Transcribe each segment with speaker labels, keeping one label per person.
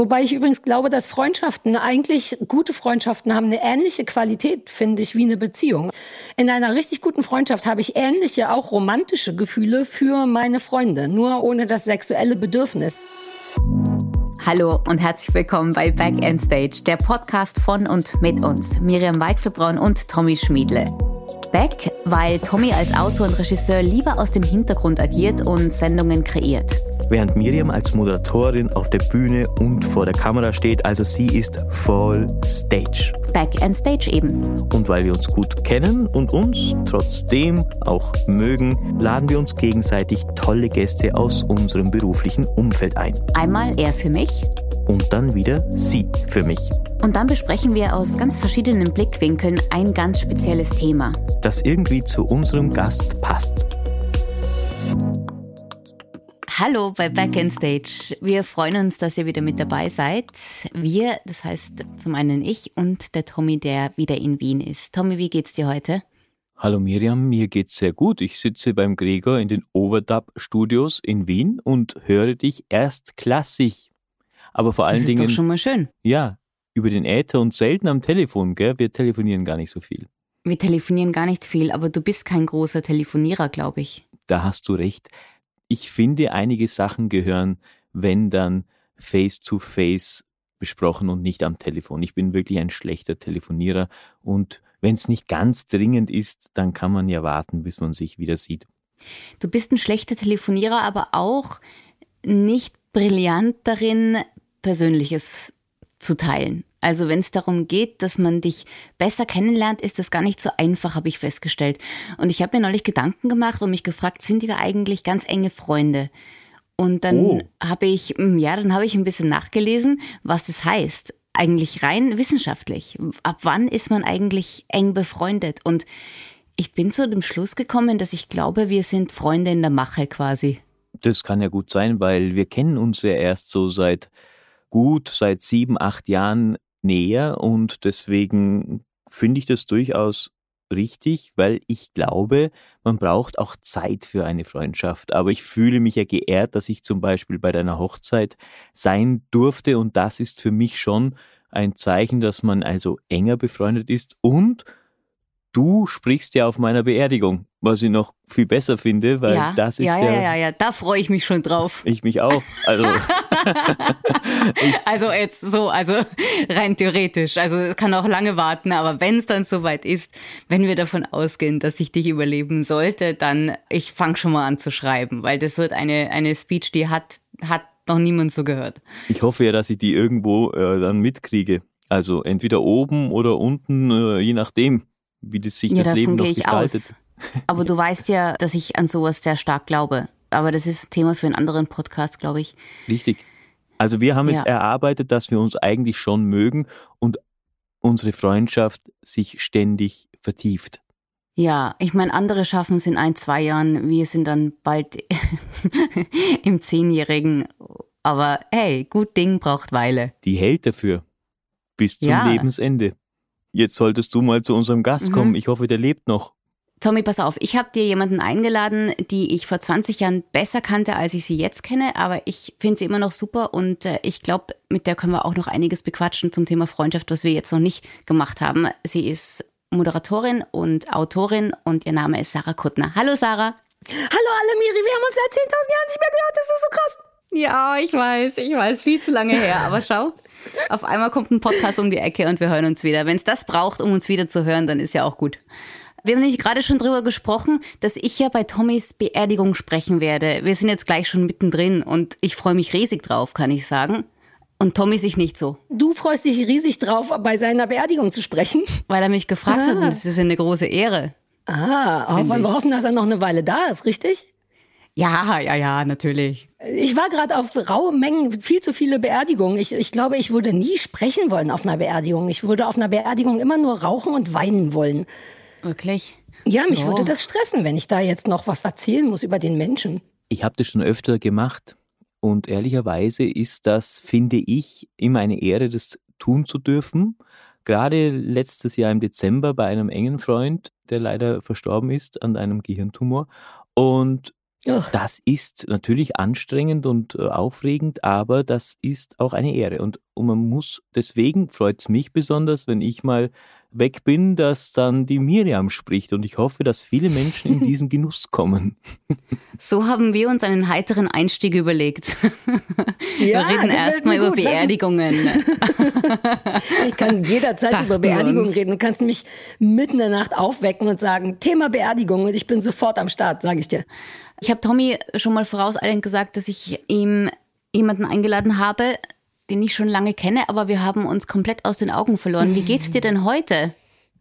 Speaker 1: Wobei ich übrigens glaube, dass Freundschaften, eigentlich gute Freundschaften haben eine ähnliche Qualität, finde ich, wie eine Beziehung. In einer richtig guten Freundschaft habe ich ähnliche, auch romantische Gefühle für meine Freunde, nur ohne das sexuelle Bedürfnis.
Speaker 2: Hallo und herzlich willkommen bei Back End Stage, der Podcast von und mit uns, Miriam Weichselbraun und Tommy Schmiedle. Back, weil Tommy als Autor und Regisseur lieber aus dem Hintergrund agiert und Sendungen kreiert.
Speaker 3: Während Miriam als Moderatorin auf der Bühne und vor der Kamera steht, also sie ist voll Stage.
Speaker 2: Back and Stage eben.
Speaker 3: Und weil wir uns gut kennen und uns trotzdem auch mögen, laden wir uns gegenseitig tolle Gäste aus unserem beruflichen Umfeld ein.
Speaker 2: Einmal er für mich
Speaker 3: und dann wieder sie für mich.
Speaker 2: Und dann besprechen wir aus ganz verschiedenen Blickwinkeln ein ganz spezielles Thema.
Speaker 3: Das irgendwie zu unserem Gast passt.
Speaker 2: Hallo bei Back in Stage. Wir freuen uns, dass ihr wieder mit dabei seid. Wir, das heißt zum einen ich und der Tommy, der wieder in Wien ist. Tommy, wie geht's dir heute?
Speaker 3: Hallo Miriam, mir geht's sehr gut. Ich sitze beim Gregor in den Overdub Studios in Wien und höre dich erstklassig. Aber vor allen
Speaker 2: das ist
Speaker 3: Dingen.
Speaker 2: Doch schon mal schön.
Speaker 3: Ja, über den Äther und selten am Telefon, gell? Wir telefonieren gar nicht so viel.
Speaker 2: Wir telefonieren gar nicht viel, aber du bist kein großer Telefonierer, glaube ich.
Speaker 3: Da hast du recht. Ich finde, einige Sachen gehören, wenn dann face to face besprochen und nicht am Telefon. Ich bin wirklich ein schlechter Telefonierer und wenn es nicht ganz dringend ist, dann kann man ja warten, bis man sich wieder sieht.
Speaker 2: Du bist ein schlechter Telefonierer, aber auch nicht brillant darin, Persönliches zu teilen. Also wenn es darum geht, dass man dich besser kennenlernt, ist das gar nicht so einfach, habe ich festgestellt. Und ich habe mir neulich Gedanken gemacht und mich gefragt, sind wir eigentlich ganz enge Freunde? Und dann oh. habe ich, hm, ja, dann habe ich ein bisschen nachgelesen, was das heißt. Eigentlich rein wissenschaftlich. Ab wann ist man eigentlich eng befreundet? Und ich bin zu dem Schluss gekommen, dass ich glaube, wir sind Freunde in der Mache quasi.
Speaker 3: Das kann ja gut sein, weil wir kennen uns ja erst so seit gut, seit sieben, acht Jahren näher und deswegen finde ich das durchaus richtig, weil ich glaube, man braucht auch Zeit für eine Freundschaft. Aber ich fühle mich ja geehrt, dass ich zum Beispiel bei deiner Hochzeit sein durfte und das ist für mich schon ein Zeichen, dass man also enger befreundet ist und du sprichst ja auf meiner Beerdigung, was ich noch viel besser finde, weil
Speaker 2: ja,
Speaker 3: das ist
Speaker 2: ja,
Speaker 3: ja,
Speaker 2: ja, ja, ja, da freue ich mich schon drauf.
Speaker 3: Ich mich auch. Also,
Speaker 2: also jetzt so, also rein theoretisch. Also es kann auch lange warten, aber wenn es dann soweit ist, wenn wir davon ausgehen, dass ich dich überleben sollte, dann ich fange schon mal an zu schreiben, weil das wird eine eine Speech, die hat hat noch niemand so gehört.
Speaker 3: Ich hoffe ja, dass ich die irgendwo äh, dann mitkriege. Also entweder oben oder unten, äh, je nachdem wie das sich
Speaker 2: ja,
Speaker 3: das Leben noch gestaltet.
Speaker 2: Aus. Aber du weißt ja, dass ich an sowas sehr stark glaube. Aber das ist Thema für einen anderen Podcast, glaube ich.
Speaker 3: Richtig. Also wir haben
Speaker 2: Ja.
Speaker 3: jetzt erarbeitet, dass wir uns eigentlich schon mögen und unsere Freundschaft sich ständig vertieft.
Speaker 2: Ja, ich meine, andere schaffen es in ein, zwei Jahren. Wir sind dann bald im Zehnjährigen. Aber hey, gut Ding braucht Weile.
Speaker 3: Die hält dafür bis zum
Speaker 2: Ja.
Speaker 3: Lebensende. Jetzt solltest du mal zu unserem Gast
Speaker 2: Mhm.
Speaker 3: kommen. Ich hoffe, der lebt noch.
Speaker 2: Tommy, pass auf, ich habe dir jemanden eingeladen, die ich vor 20 Jahren besser kannte, als ich sie jetzt kenne, aber ich finde sie immer noch super und äh, ich glaube, mit der können wir auch noch einiges bequatschen zum Thema Freundschaft, was wir jetzt noch nicht gemacht haben. Sie ist Moderatorin und Autorin und ihr Name ist Sarah Kuttner. Hallo Sarah.
Speaker 1: Hallo alle Miri, wir haben uns seit 10.000 Jahren nicht mehr gehört, das ist so krass.
Speaker 2: Ja, ich weiß, ich weiß, viel zu lange her, aber schau, auf einmal kommt ein Podcast um die Ecke und wir hören uns wieder. Wenn es das braucht, um uns wieder zu hören, dann ist ja auch gut. Wir haben nämlich gerade schon drüber gesprochen, dass ich ja bei Tommys Beerdigung sprechen werde. Wir sind jetzt gleich schon mittendrin und ich freue mich riesig drauf, kann ich sagen. Und Tommy sich nicht so,
Speaker 1: Du freust dich riesig drauf, bei seiner Beerdigung zu sprechen.
Speaker 2: weil er mich gefragt hat
Speaker 1: Ah.
Speaker 2: und das ist ja eine große Ehre.
Speaker 1: Ah, wollen wir hoffen, dass er noch eine Weile da ist, richtig?
Speaker 2: Ja, ja, ja, natürlich.
Speaker 1: Ich war gerade auf raue Mengen, viel zu viele Beerdigungen. Ich, ich glaube, ich würde nie sprechen wollen auf einer Beerdigung. Ich würde auf einer Beerdigung immer nur rauchen und weinen wollen.
Speaker 2: Wirklich?
Speaker 1: Ja, mich
Speaker 2: Ja.
Speaker 1: würde das stressen, wenn ich da jetzt noch was erzählen muss über den Menschen.
Speaker 3: Ich habe das schon öfter gemacht und ehrlicherweise ist das, finde ich, immer eine Ehre, das tun zu dürfen. Gerade letztes Jahr im Dezember bei einem engen Freund, der leider verstorben ist an einem Gehirntumor. Und Ach. Das ist natürlich anstrengend und äh, aufregend, aber das ist auch eine Ehre. Und, und man muss, deswegen freut es mich besonders, wenn ich mal weg bin, dass dann die Miriam spricht. Und ich hoffe, dass viele Menschen in diesen Genuss kommen.
Speaker 2: So haben wir uns einen heiteren Einstieg überlegt. Ja, wir reden erstmal über Beerdigungen.
Speaker 1: ich kann jederzeit Dachten über Beerdigungen reden. Du kannst mich mitten in der Nacht aufwecken und sagen, Thema Beerdigung und ich bin sofort am Start, sage ich dir.
Speaker 2: Ich habe Tommy schon mal vorauseilend gesagt, dass ich ihm jemanden eingeladen habe, den ich schon lange kenne, aber wir haben uns komplett aus den Augen verloren. Wie geht's dir denn heute?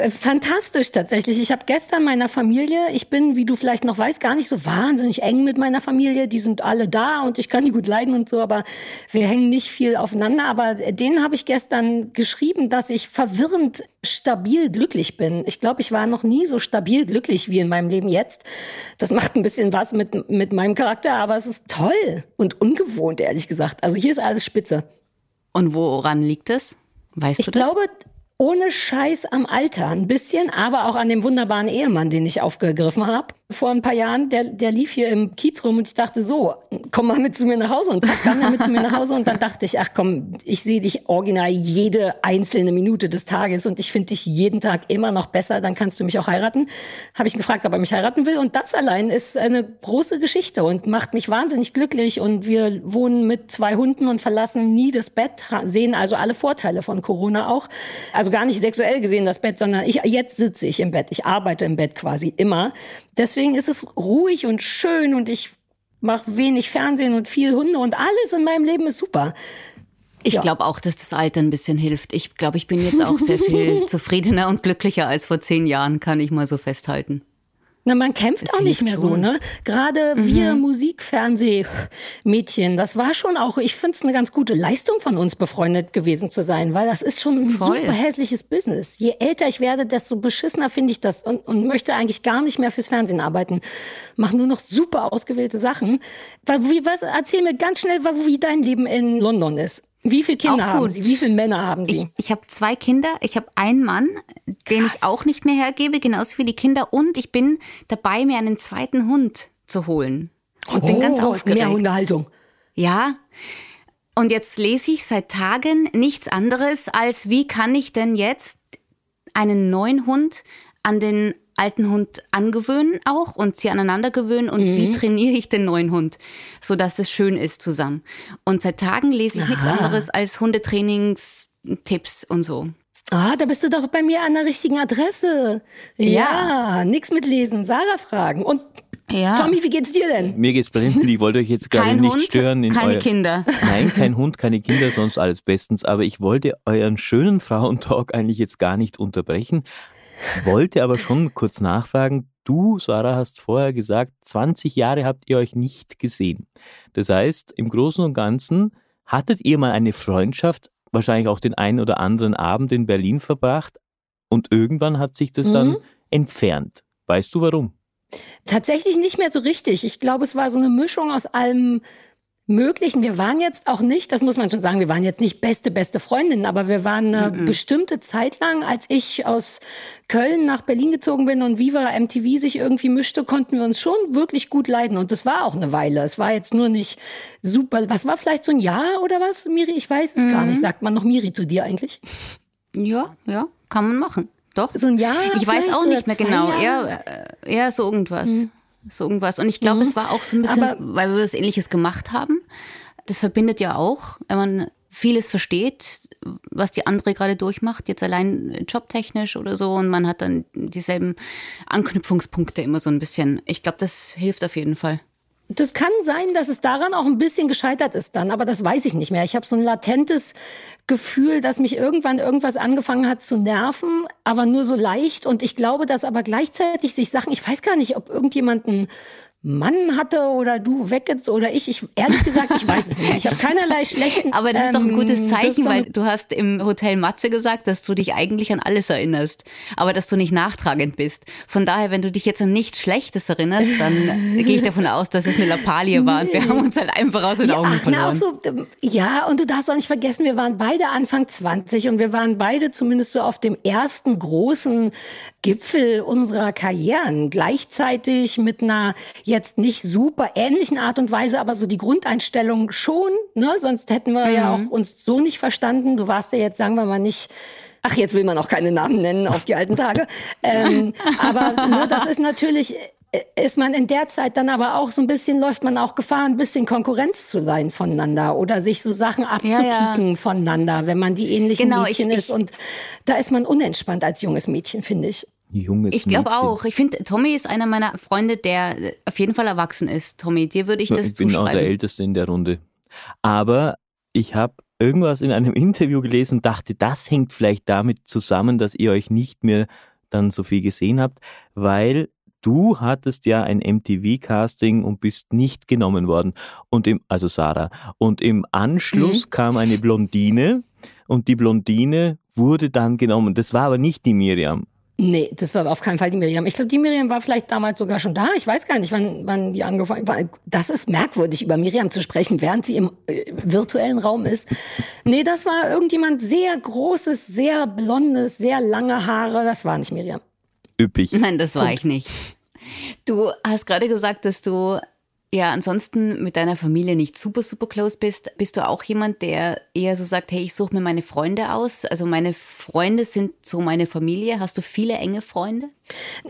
Speaker 1: Fantastisch tatsächlich. Ich habe gestern meiner Familie, ich bin, wie du vielleicht noch weißt, gar nicht so wahnsinnig eng mit meiner Familie. Die sind alle da und ich kann die gut leiden und so, aber wir hängen nicht viel aufeinander. Aber denen habe ich gestern geschrieben, dass ich verwirrend stabil glücklich bin. Ich glaube, ich war noch nie so stabil glücklich wie in meinem Leben jetzt. Das macht ein bisschen was mit, mit meinem Charakter, aber es ist toll und ungewohnt, ehrlich gesagt. Also hier ist alles spitze.
Speaker 2: Und woran liegt es? Weißt
Speaker 1: ich
Speaker 2: du das?
Speaker 1: Ich glaube, ohne Scheiß am Alter. Ein bisschen, aber auch an dem wunderbaren Ehemann, den ich aufgegriffen habe vor ein paar Jahren. Der, der lief hier im Kiez rum und ich dachte so, komm mal mit zu mir nach Hause und zack, kam mit zu mir nach Hause und dann dachte ich, ach komm, ich sehe dich original jede einzelne Minute des Tages und ich finde dich jeden Tag immer noch besser, dann kannst du mich auch heiraten. Habe ich gefragt, ob er mich heiraten will und das allein ist eine große Geschichte und macht mich wahnsinnig glücklich und wir wohnen mit zwei Hunden und verlassen nie das Bett, sehen also alle Vorteile von Corona auch. Also gar nicht sexuell gesehen das Bett, sondern ich, jetzt sitze ich im Bett. Ich arbeite im Bett quasi immer. Deswegen ist es ruhig und schön und ich mache wenig Fernsehen und viel Hunde und alles in meinem Leben ist super.
Speaker 2: Ich ja. glaube auch, dass das Alter ein bisschen hilft. Ich glaube, ich bin jetzt auch sehr viel zufriedener und glücklicher als vor zehn Jahren, kann ich mal so festhalten.
Speaker 1: Na, man kämpft das auch nicht mehr schon. so, ne? Gerade mhm. wir Musikfernsehmädchen, das war schon auch, ich finde es eine ganz gute Leistung von uns, befreundet gewesen zu sein, weil das ist schon ein Voll. super hässliches Business. Je älter ich werde, desto beschissener finde ich das und, und möchte eigentlich gar nicht mehr fürs Fernsehen arbeiten. Mach nur noch super ausgewählte Sachen. Wie, was, erzähl mir ganz schnell, wie dein Leben in London ist. Wie viele Kinder haben Sie? Wie viele Männer haben Sie?
Speaker 2: Ich, ich habe zwei Kinder. Ich habe einen Mann, den Krass. ich auch nicht mehr hergebe, genauso wie die Kinder. Und ich bin dabei, mir einen zweiten Hund zu holen. Und
Speaker 1: oh, bin ganz aufgeregt. Mehr Hundehaltung.
Speaker 2: Ja. Und jetzt lese ich seit Tagen nichts anderes als, wie kann ich denn jetzt einen neuen Hund an den alten Hund angewöhnen auch und sie aneinander gewöhnen und mhm. wie trainiere ich den neuen Hund, so dass es schön ist zusammen. Und seit Tagen lese ich Aha. nichts anderes als Hundetrainings-Tipps und so.
Speaker 1: Ah, da bist du doch bei mir an der richtigen Adresse. Ja, ja nix mit lesen, Sarah fragen. Und ja. Tommy, wie geht's dir denn?
Speaker 3: Mir geht's blendend. Ich wollte euch jetzt gerade nicht Hund, stören.
Speaker 2: In keine Kinder.
Speaker 3: Nein, kein Hund, keine Kinder, sonst alles bestens. Aber ich wollte euren schönen Frauentalk eigentlich jetzt gar nicht unterbrechen. Wollte aber schon kurz nachfragen, du, Sarah, hast vorher gesagt, 20 Jahre habt ihr euch nicht gesehen. Das heißt, im Großen und Ganzen hattet ihr mal eine Freundschaft, wahrscheinlich auch den einen oder anderen Abend in Berlin verbracht und irgendwann hat sich das mhm. dann entfernt. Weißt du warum?
Speaker 1: Tatsächlich nicht mehr so richtig. Ich glaube, es war so eine Mischung aus allem Möglichen. Wir waren jetzt auch nicht, das muss man schon sagen, wir waren jetzt nicht beste, beste Freundinnen, aber wir waren eine mm -mm. bestimmte Zeit lang, als ich aus Köln nach Berlin gezogen bin und Viva MTV sich irgendwie mischte, konnten wir uns schon wirklich gut leiden. Und das war auch eine Weile. Es war jetzt nur nicht super. Was war vielleicht so ein Jahr oder was, Miri? Ich weiß es mm gar nicht. Mhm. Sagt man noch Miri zu dir eigentlich?
Speaker 2: Ja, ja, kann man machen. Doch.
Speaker 1: So ein Jahr?
Speaker 2: Ich weiß auch nicht mehr genau. Eher, äh, eher so irgendwas. Mhm so irgendwas. Und ich glaube, mhm. es war auch so ein bisschen, Aber weil wir was Ähnliches gemacht haben. Das verbindet ja auch, wenn man vieles versteht, was die andere gerade durchmacht, jetzt allein jobtechnisch oder so, und man hat dann dieselben Anknüpfungspunkte immer so ein bisschen. Ich glaube, das hilft auf jeden Fall.
Speaker 1: Das kann sein, dass es daran auch ein bisschen gescheitert ist dann, aber das weiß ich nicht mehr. Ich habe so ein latentes Gefühl, dass mich irgendwann irgendwas angefangen hat zu nerven, aber nur so leicht. Und ich glaube, dass aber gleichzeitig sich Sachen, ich weiß gar nicht, ob irgendjemanden Mann hatte oder du weg jetzt oder ich. Ich ehrlich gesagt, ich weiß es nicht. Ich habe keinerlei schlechten.
Speaker 2: Aber das ist doch ein gutes ähm, Zeichen, weil du hast im Hotel Matze gesagt, dass du dich eigentlich an alles erinnerst, aber dass du nicht nachtragend bist. Von daher, wenn du dich jetzt an nichts Schlechtes erinnerst, dann gehe ich davon aus, dass es eine Lappalie war und wir haben uns halt einfach aus den ja, Augen verloren.
Speaker 1: So, ja, und du darfst auch nicht vergessen, wir waren beide Anfang 20 und wir waren beide zumindest so auf dem ersten großen Gipfel unserer Karrieren. Gleichzeitig mit einer jetzt nicht super ähnlichen Art und Weise, aber so die Grundeinstellung schon, ne? Sonst hätten wir mhm. ja auch uns so nicht verstanden. Du warst ja jetzt, sagen wir mal, nicht Ach, jetzt will man auch keine Namen nennen auf die alten Tage. ähm, aber ne, das ist natürlich ist man in der Zeit dann aber auch so ein bisschen, läuft man auch Gefahr, ein bisschen Konkurrenz zu sein voneinander oder sich so Sachen abzukicken ja, ja. voneinander, wenn man die ähnlichen genau, Mädchen ich, ist. Und da ist man unentspannt als junges Mädchen, finde ich.
Speaker 2: Junges ich glaube auch. Ich finde, Tommy ist einer meiner Freunde, der auf jeden Fall erwachsen ist. Tommy, dir würde ich das
Speaker 3: Ich bin auch der Älteste in der Runde. Aber ich habe irgendwas in einem Interview gelesen und dachte, das hängt vielleicht damit zusammen, dass ihr euch nicht mehr dann so viel gesehen habt, weil du hattest ja ein MTV-Casting und bist nicht genommen worden. Und im, also Sarah. Und im Anschluss mhm. kam eine Blondine und die Blondine wurde dann genommen. Das war aber nicht die Miriam.
Speaker 1: Nee, das war auf keinen Fall die Miriam. Ich glaube, die Miriam war vielleicht damals sogar schon da. Ich weiß gar nicht, wann, wann die angefangen war. Das ist merkwürdig, über Miriam zu sprechen, während sie im äh, virtuellen Raum ist. Nee, das war irgendjemand sehr großes, sehr blondes, sehr lange Haare. Das war nicht Miriam
Speaker 3: üppig.
Speaker 2: Nein, das war ich nicht. Du hast gerade gesagt, dass du ja ansonsten mit deiner Familie nicht super, super close bist. Bist du auch jemand, der eher so sagt, hey, ich suche mir meine Freunde aus? Also meine Freunde sind so meine Familie. Hast du viele enge Freunde?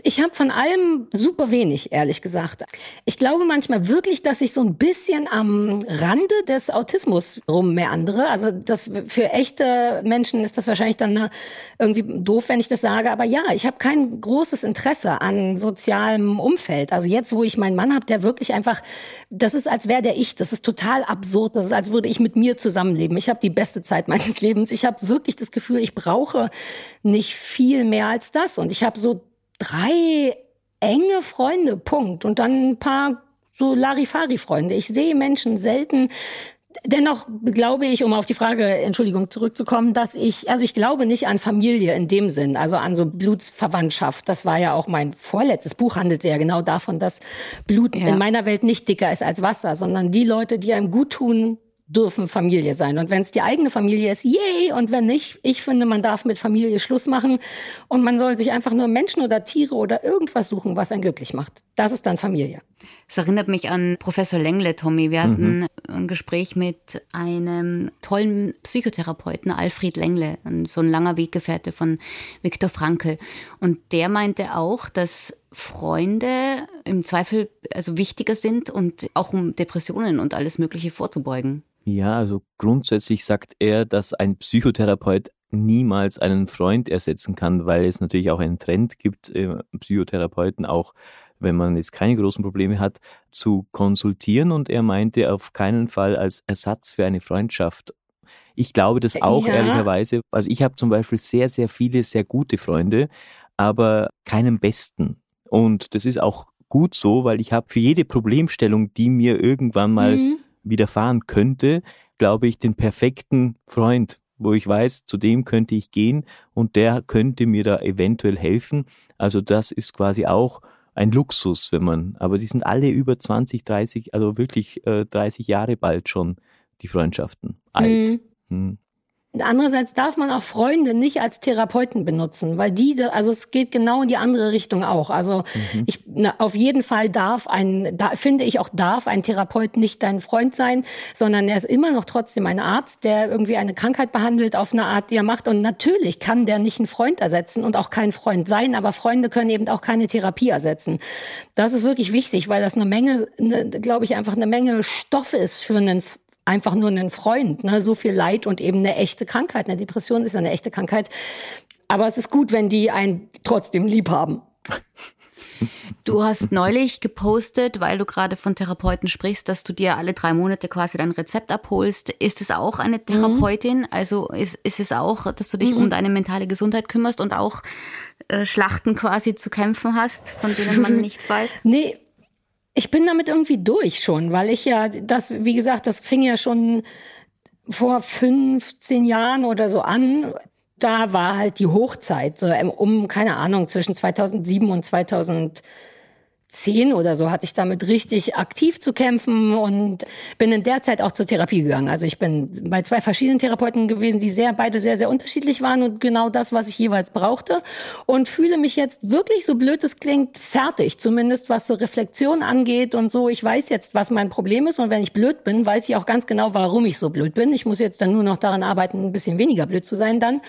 Speaker 1: Ich habe von allem super wenig, ehrlich gesagt. Ich glaube manchmal wirklich, dass ich so ein bisschen am Rande des Autismus rummeandere. Also das für echte Menschen ist das wahrscheinlich dann äh, irgendwie doof, wenn ich das sage. Aber ja, ich habe kein großes Interesse an sozialem Umfeld. Also jetzt, wo ich meinen Mann habe, der wirklich einfach, das ist, als wäre der ich. Das ist total absurd. Das ist, als würde ich mit mir zusammenleben. Ich habe die beste Zeit meines Lebens. Ich habe wirklich das Gefühl, ich brauche nicht viel mehr als das. Und ich habe so drei enge Freunde, Punkt. Und dann ein paar so Larifari-Freunde. Ich sehe Menschen selten. Dennoch glaube ich, um auf die Frage, Entschuldigung, zurückzukommen, dass ich, also ich glaube nicht an Familie in dem Sinn, also an so Blutsverwandtschaft. Das war ja auch mein vorletztes Buch, handelte ja genau davon, dass Blut ja. in meiner Welt nicht dicker ist als Wasser, sondern die Leute, die einem gut tun, dürfen Familie sein. Und wenn es die eigene Familie ist, yay! Und wenn nicht, ich finde, man darf mit Familie Schluss machen und man soll sich einfach nur Menschen oder Tiere oder irgendwas suchen, was einen glücklich macht. Das ist dann Familie.
Speaker 2: Es erinnert mich an Professor Lengle, Tommy. Wir hatten mhm. ein Gespräch mit einem tollen Psychotherapeuten, Alfred Lengle, so ein langer Weggefährte von Viktor Frankl. Und der meinte auch, dass Freunde im Zweifel also wichtiger sind und auch um Depressionen und alles Mögliche vorzubeugen.
Speaker 3: Ja, also grundsätzlich sagt er, dass ein Psychotherapeut niemals einen Freund ersetzen kann, weil es natürlich auch einen Trend gibt, äh, Psychotherapeuten auch, wenn man jetzt keine großen Probleme hat, zu konsultieren. Und er meinte auf keinen Fall als Ersatz für eine Freundschaft. Ich glaube das auch ja. ehrlicherweise. Also ich habe zum Beispiel sehr, sehr viele sehr gute Freunde, aber keinen besten. Und das ist auch gut so, weil ich habe für jede Problemstellung, die mir irgendwann mal mhm widerfahren könnte, glaube ich, den perfekten Freund, wo ich weiß, zu dem könnte ich gehen und der könnte mir da eventuell helfen. Also das ist quasi auch ein Luxus, wenn man, aber die sind alle über 20, 30, also wirklich äh, 30 Jahre bald schon, die Freundschaften alt. Mhm. Hm.
Speaker 1: Andererseits darf man auch Freunde nicht als Therapeuten benutzen, weil die, also es geht genau in die andere Richtung auch. Also mhm. ich, na, auf jeden Fall darf ein, da finde ich auch darf ein Therapeut nicht dein Freund sein, sondern er ist immer noch trotzdem ein Arzt, der irgendwie eine Krankheit behandelt auf eine Art, die er macht. Und natürlich kann der nicht einen Freund ersetzen und auch kein Freund sein, aber Freunde können eben auch keine Therapie ersetzen. Das ist wirklich wichtig, weil das eine Menge, eine, glaube ich, einfach eine Menge Stoff ist für einen einfach nur einen Freund. Ne? So viel Leid und eben eine echte Krankheit. Eine Depression ist eine echte Krankheit. Aber es ist gut, wenn die einen trotzdem lieb haben.
Speaker 2: Du hast neulich gepostet, weil du gerade von Therapeuten sprichst, dass du dir alle drei Monate quasi dein Rezept abholst. Ist es auch eine Therapeutin? Mhm. Also ist, ist es auch, dass du dich mhm. um deine mentale Gesundheit kümmerst und auch äh, Schlachten quasi zu kämpfen hast, von denen man nichts weiß?
Speaker 1: Nee, ich bin damit irgendwie durch schon, weil ich ja das, wie gesagt, das fing ja schon vor 15 Jahren oder so an. Da war halt die Hochzeit, so um, keine Ahnung, zwischen 2007 und 2010 zehn oder so hatte ich damit richtig aktiv zu kämpfen und bin in der Zeit auch zur Therapie gegangen. Also ich bin bei zwei verschiedenen Therapeuten gewesen, die sehr, beide sehr, sehr unterschiedlich waren und genau das, was ich jeweils brauchte und fühle mich jetzt wirklich, so blöd es klingt, fertig. Zumindest was so Reflexion angeht und so. Ich weiß jetzt, was mein Problem ist und wenn ich blöd bin, weiß ich auch ganz genau, warum ich so blöd bin. Ich muss jetzt dann nur noch daran arbeiten, ein bisschen weniger blöd zu sein dann.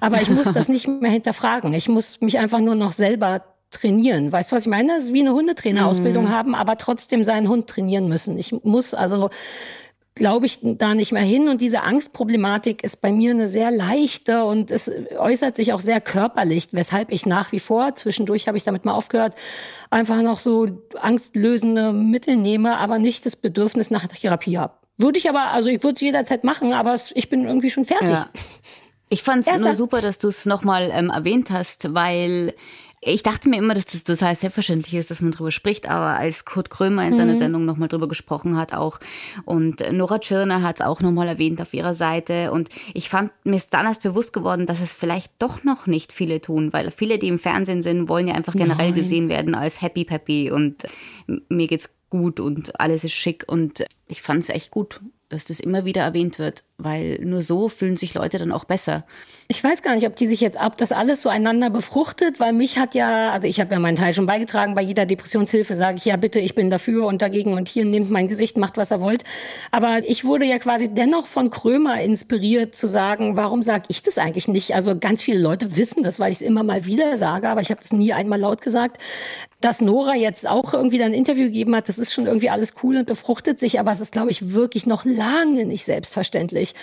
Speaker 1: Aber ich muss das nicht mehr hinterfragen. Ich muss mich einfach nur noch selber trainieren. Weißt du, was ich meine? Das ist wie eine Hundetrainerausbildung mhm. haben, aber trotzdem seinen Hund trainieren müssen. Ich muss also glaube ich da nicht mehr hin. Und diese Angstproblematik ist bei mir eine sehr leichte und es äußert sich auch sehr körperlich, weshalb ich nach wie vor, zwischendurch habe ich damit mal aufgehört, einfach noch so angstlösende Mittel nehme, aber nicht das Bedürfnis nach Therapie habe. Würde ich aber, also ich würde es jederzeit machen, aber ich bin irgendwie schon fertig. Ja.
Speaker 2: Ich fand es nur super, dass du es nochmal ähm, erwähnt hast, weil ich dachte mir immer, dass das total selbstverständlich ist, dass man drüber spricht, aber als Kurt Krömer in seiner mhm. Sendung nochmal drüber gesprochen hat auch und Nora Tschirner hat es auch nochmal erwähnt auf ihrer Seite und ich fand, mir ist dann erst bewusst geworden, dass es vielleicht doch noch nicht viele tun, weil viele, die im Fernsehen sind, wollen ja einfach generell Nein. gesehen werden als happy peppy und mir geht's gut und alles ist schick und ich fand es echt gut dass das immer wieder erwähnt wird, weil nur so fühlen sich Leute dann auch besser.
Speaker 1: Ich weiß gar nicht, ob die sich jetzt ab, das alles so einander befruchtet, weil mich hat ja, also ich habe ja meinen Teil schon beigetragen, bei jeder Depressionshilfe sage ich ja bitte, ich bin dafür und dagegen und hier nehmt mein Gesicht, macht was ihr wollt. Aber ich wurde ja quasi dennoch von Krömer inspiriert zu sagen, warum sage ich das eigentlich nicht? Also ganz viele Leute wissen das, weil ich es immer mal wieder sage, aber ich habe das nie einmal laut gesagt. Dass Nora jetzt auch irgendwie dann ein Interview gegeben hat, das ist schon irgendwie alles cool und befruchtet sich, aber es ist, glaube ich, wirklich noch lange nicht selbstverständlich.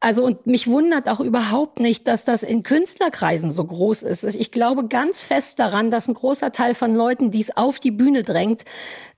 Speaker 1: Also und mich wundert auch überhaupt nicht, dass das in Künstlerkreisen so groß ist. Ich glaube ganz fest daran, dass ein großer Teil von Leuten, die es auf die Bühne drängt,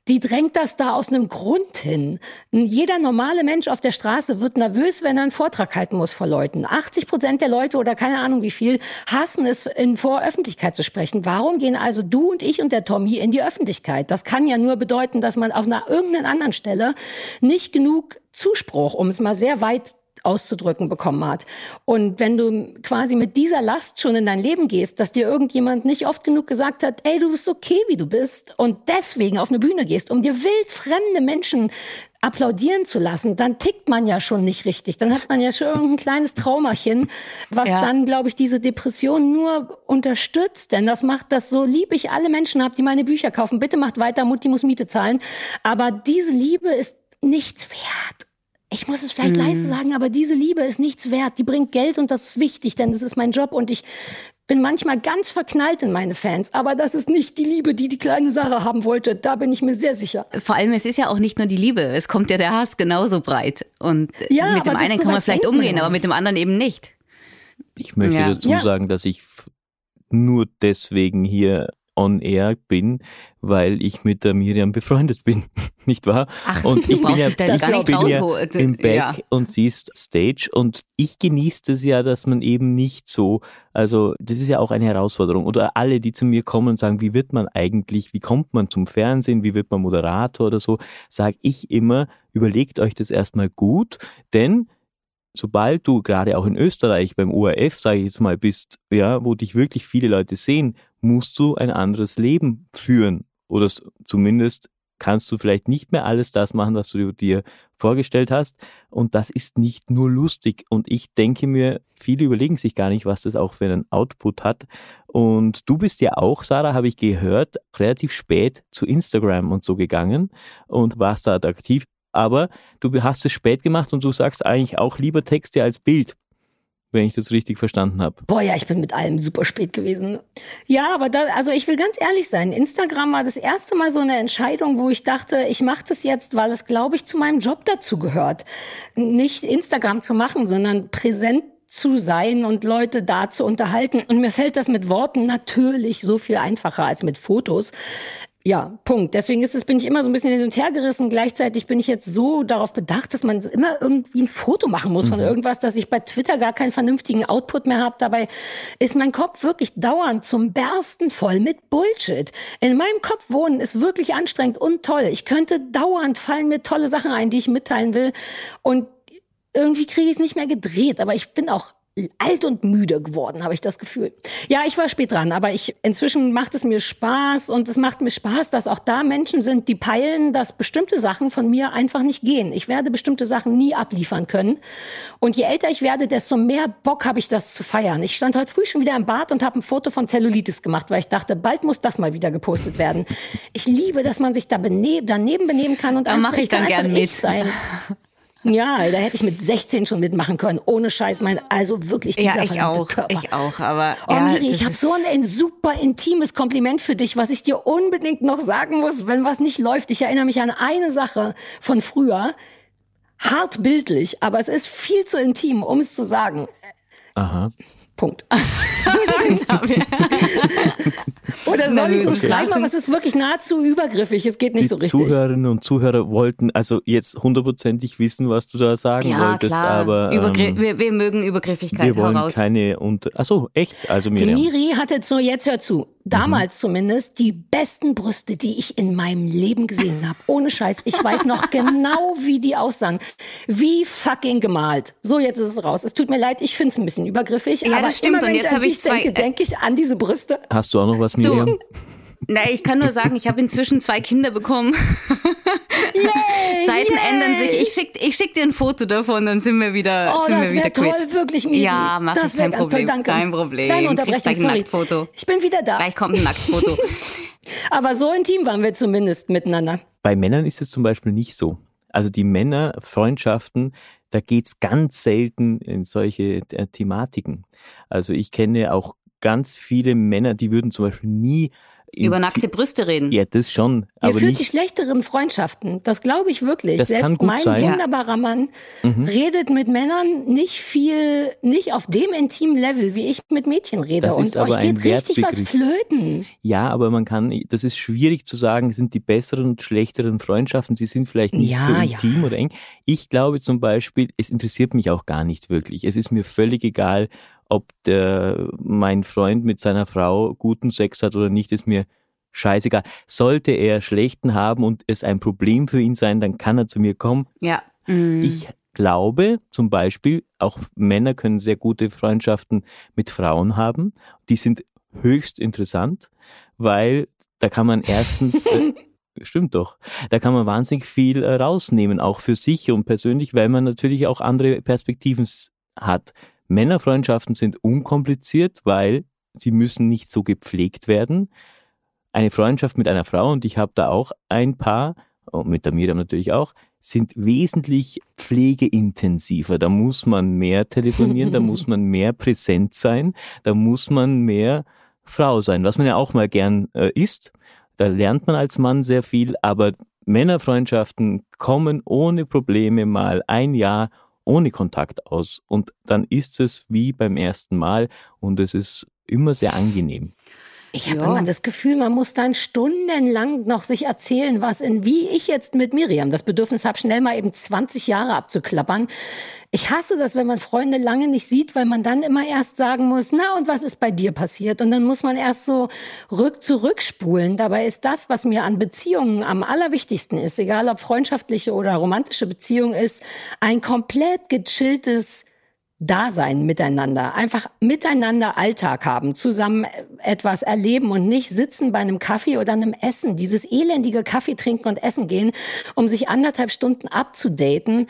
Speaker 1: die drängt das da aus einem Grund hin. Jeder normale Mensch auf der Straße wird nervös, wenn er einen Vortrag halten muss vor Leuten. 80 Prozent der Leute oder keine Ahnung wie viel hassen es, in vor Öffentlichkeit zu sprechen. Warum gehen also du und ich und der Tommy in die Öffentlichkeit? Das kann ja nur bedeuten, dass man auf einer irgendeiner anderen Stelle nicht genug Zuspruch, um es mal sehr weit auszudrücken bekommen hat. Und wenn du quasi mit dieser Last schon in dein Leben gehst, dass dir irgendjemand nicht oft genug gesagt hat, ey, du bist okay, wie du bist, und deswegen auf eine Bühne gehst, um dir wild fremde Menschen applaudieren zu lassen, dann tickt man ja schon nicht richtig. Dann hat man ja schon irgendein kleines Traumachen, was ja. dann, glaube ich, diese Depression nur unterstützt. Denn das macht das so lieb ich alle Menschen habe, die meine Bücher kaufen. Bitte macht weiter, Mutti muss Miete zahlen. Aber diese Liebe ist nichts wert ich muss es vielleicht mm. leise sagen, aber diese Liebe ist nichts wert. Die bringt Geld und das ist wichtig, denn das ist mein Job und ich bin manchmal ganz verknallt in meine Fans, aber das ist nicht die Liebe, die die kleine Sarah haben wollte. Da bin ich mir sehr sicher.
Speaker 2: Vor allem, es ist ja auch nicht nur die Liebe, es kommt ja der Hass genauso breit. Und ja, mit dem einen kann man vielleicht umgehen, aber mit dem anderen eben nicht.
Speaker 3: Ich möchte ja. dazu ja. sagen, dass ich nur deswegen hier on air bin, weil ich mit der Miriam befreundet bin, nicht wahr?
Speaker 2: Ach, und ich bin ja, ich gar nicht bin
Speaker 3: ja im Back ja. und sie ist Stage und ich genieße das ja, dass man eben nicht so, also das ist ja auch eine Herausforderung oder alle, die zu mir kommen und sagen, wie wird man eigentlich, wie kommt man zum Fernsehen, wie wird man Moderator oder so, sage ich immer, überlegt euch das erstmal gut, denn sobald du gerade auch in Österreich beim ORF, sage ich jetzt mal, bist, ja, wo dich wirklich viele Leute sehen, musst du ein anderes Leben führen. Oder zumindest kannst du vielleicht nicht mehr alles das machen, was du dir vorgestellt hast. Und das ist nicht nur lustig. Und ich denke mir, viele überlegen sich gar nicht, was das auch für einen Output hat. Und du bist ja auch, Sarah, habe ich gehört, relativ spät zu Instagram und so gegangen und warst da aktiv. Aber du hast es spät gemacht und du sagst eigentlich auch lieber Texte als Bild wenn ich das richtig verstanden habe.
Speaker 1: Boah, ja, ich bin mit allem super spät gewesen. Ja, aber da, also ich will ganz ehrlich sein, Instagram war das erste Mal so eine Entscheidung, wo ich dachte, ich mache das jetzt, weil es, glaube ich, zu meinem Job dazu gehört. Nicht Instagram zu machen, sondern präsent zu sein und Leute da zu unterhalten. Und mir fällt das mit Worten natürlich so viel einfacher als mit Fotos. Ja, Punkt. Deswegen ist es, bin ich immer so ein bisschen hin und her gerissen. Gleichzeitig bin ich jetzt so darauf bedacht, dass man immer irgendwie ein Foto machen muss von mhm. irgendwas, dass ich bei Twitter gar keinen vernünftigen Output mehr habe. Dabei ist mein Kopf wirklich dauernd zum Bersten voll mit Bullshit. In meinem Kopf wohnen ist wirklich anstrengend und toll. Ich könnte dauernd fallen mir tolle Sachen ein, die ich mitteilen will. Und irgendwie kriege ich es nicht mehr gedreht. Aber ich bin auch alt und müde geworden, habe ich das Gefühl. Ja, ich war spät dran, aber ich inzwischen macht es mir Spaß und es macht mir Spaß, dass auch da Menschen sind, die peilen, dass bestimmte Sachen von mir einfach nicht gehen. Ich werde bestimmte Sachen nie abliefern können. Und je älter ich werde, desto mehr Bock habe ich das zu feiern. Ich stand heute früh schon wieder im Bad und habe ein Foto von Zellulitis gemacht, weil ich dachte, bald muss das mal wieder gepostet werden. Ich liebe, dass man sich da daneben benehmen kann und
Speaker 2: da mache ich dann gern mit.
Speaker 1: Sein. Ja, da hätte ich mit 16 schon mitmachen können. Ohne Scheiß, mein, also wirklich dieser
Speaker 2: Ja, ich auch, Körper. ich auch, aber.
Speaker 1: Oh, ja, Miri, ich habe so ein, ein, super intimes Kompliment für dich, was ich dir unbedingt noch sagen muss, wenn was nicht läuft. Ich erinnere mich an eine Sache von früher. Hart bildlich, aber es ist viel zu intim, um es zu sagen.
Speaker 3: Aha.
Speaker 1: Punkt. Oder soll ich so schreiben, aber es ist wirklich nahezu übergriffig. Es geht nicht
Speaker 3: Die
Speaker 1: so richtig.
Speaker 3: Zuhörerinnen und Zuhörer wollten also jetzt hundertprozentig wissen, was du da sagen
Speaker 2: ja,
Speaker 3: wolltest,
Speaker 2: klar.
Speaker 3: aber ähm,
Speaker 2: wir, wir, mögen Übergriffigkeit
Speaker 3: wir wollen
Speaker 2: heraus.
Speaker 3: keine unter. Achso, echt? Also Miriam.
Speaker 1: Die Miri hatte so jetzt hör zu damals mhm. zumindest die besten Brüste, die ich in meinem Leben gesehen habe. Ohne Scheiß. Ich weiß noch genau, wie die aussahen. Wie fucking gemalt. So, jetzt ist es raus. Es tut mir leid, ich finde es ein bisschen übergriffig.
Speaker 2: Ja,
Speaker 1: aber
Speaker 2: das stimmt.
Speaker 1: Immer, wenn
Speaker 2: und jetzt habe ich zwei.
Speaker 1: Denke, denke ich an diese Brüste.
Speaker 3: Hast du auch noch was, Miriam?
Speaker 2: Du, Nein, ich kann nur sagen, ich habe inzwischen zwei Kinder bekommen.
Speaker 1: Yay,
Speaker 2: Zeiten
Speaker 1: yay.
Speaker 2: ändern sich. Ich schicke ich schick dir ein Foto davon, dann sind wir wieder,
Speaker 1: oh,
Speaker 2: sind wir wieder
Speaker 1: toll,
Speaker 2: quitt.
Speaker 1: wirklich, Miri.
Speaker 2: Ja, mach
Speaker 1: das
Speaker 2: kein Problem.
Speaker 1: Toll, danke.
Speaker 2: Kein Problem.
Speaker 1: Kleine Unterbrechung,
Speaker 2: gleich ein
Speaker 1: sorry.
Speaker 2: Nacktfoto.
Speaker 1: Ich bin wieder da.
Speaker 2: Gleich kommt ein Nacktfoto.
Speaker 1: Aber so intim waren wir zumindest miteinander.
Speaker 3: Bei Männern ist es zum Beispiel nicht so. Also die Männerfreundschaften, da geht's ganz selten in solche äh, Thematiken. Also ich kenne auch ganz viele Männer, die würden zum Beispiel nie
Speaker 2: über nackte Brüste reden.
Speaker 3: Ja, das schon.
Speaker 1: Ihr
Speaker 3: aber
Speaker 1: führt
Speaker 3: nicht,
Speaker 1: die schlechteren Freundschaften. Das glaube ich wirklich.
Speaker 3: Das
Speaker 1: Selbst
Speaker 3: kann gut
Speaker 1: mein
Speaker 3: sein.
Speaker 1: wunderbarer Mann
Speaker 3: Mhm.
Speaker 1: redet mit Männern nicht viel, nicht auf dem intimen Level, wie ich mit Mädchen rede.
Speaker 3: Das
Speaker 1: Und euch
Speaker 3: ein
Speaker 1: geht richtig was flöten.
Speaker 3: Ja, aber man kann, das ist schwierig zu sagen, sind die besseren und schlechteren Freundschaften, sie sind vielleicht nicht
Speaker 1: Ja,
Speaker 3: so
Speaker 1: ja.
Speaker 3: intim oder eng. Ich glaube zum Beispiel, es interessiert mich auch gar nicht wirklich. Es ist mir völlig egal, ob der, mein Freund mit seiner Frau guten Sex hat oder nicht, ist mir scheißegal. Sollte er schlechten haben und es ein Problem für ihn sein, dann kann er zu mir kommen.
Speaker 2: Ja. Mm.
Speaker 3: Ich glaube zum Beispiel, auch Männer können sehr gute Freundschaften mit Frauen haben. Die sind höchst interessant, weil da kann man erstens, äh, stimmt doch, da kann man wahnsinnig viel äh, rausnehmen, auch für sich und persönlich, weil man natürlich auch andere Perspektiven hat. Männerfreundschaften sind unkompliziert, weil sie müssen nicht so gepflegt werden. Eine Freundschaft mit einer Frau, und ich habe da auch ein paar, und mit der Miriam natürlich auch, sind wesentlich pflegeintensiver. Da muss man mehr telefonieren, da muss man mehr präsent sein, da muss man mehr Frau sein, was man ja auch mal gern äh, ist. Da lernt man als Mann sehr viel, aber Männerfreundschaften kommen ohne Probleme mal ein Jahr ohne Kontakt aus. Und dann ist es wie beim ersten Mal und es ist immer sehr angenehm.
Speaker 1: Ich habe
Speaker 2: Ja.
Speaker 1: immer das Gefühl, man muss dann stundenlang noch sich erzählen, was in, wie ich jetzt mit Miriam das Bedürfnis habe, schnell mal eben 20 Jahre abzuklappern. Ich hasse das, wenn man Freunde lange nicht sieht, weil man dann immer erst sagen muss, na und was ist bei dir passiert? Und dann muss man erst so rück zurückspulen. Dabei ist das, was mir an Beziehungen am allerwichtigsten ist, egal ob freundschaftliche oder romantische Beziehung ist, ein komplett gechilltes Dasein miteinander, einfach miteinander Alltag haben, zusammen etwas erleben und nicht sitzen bei einem Kaffee oder einem Essen, dieses elendige Kaffee trinken und essen gehen, um sich anderthalb Stunden abzudaten.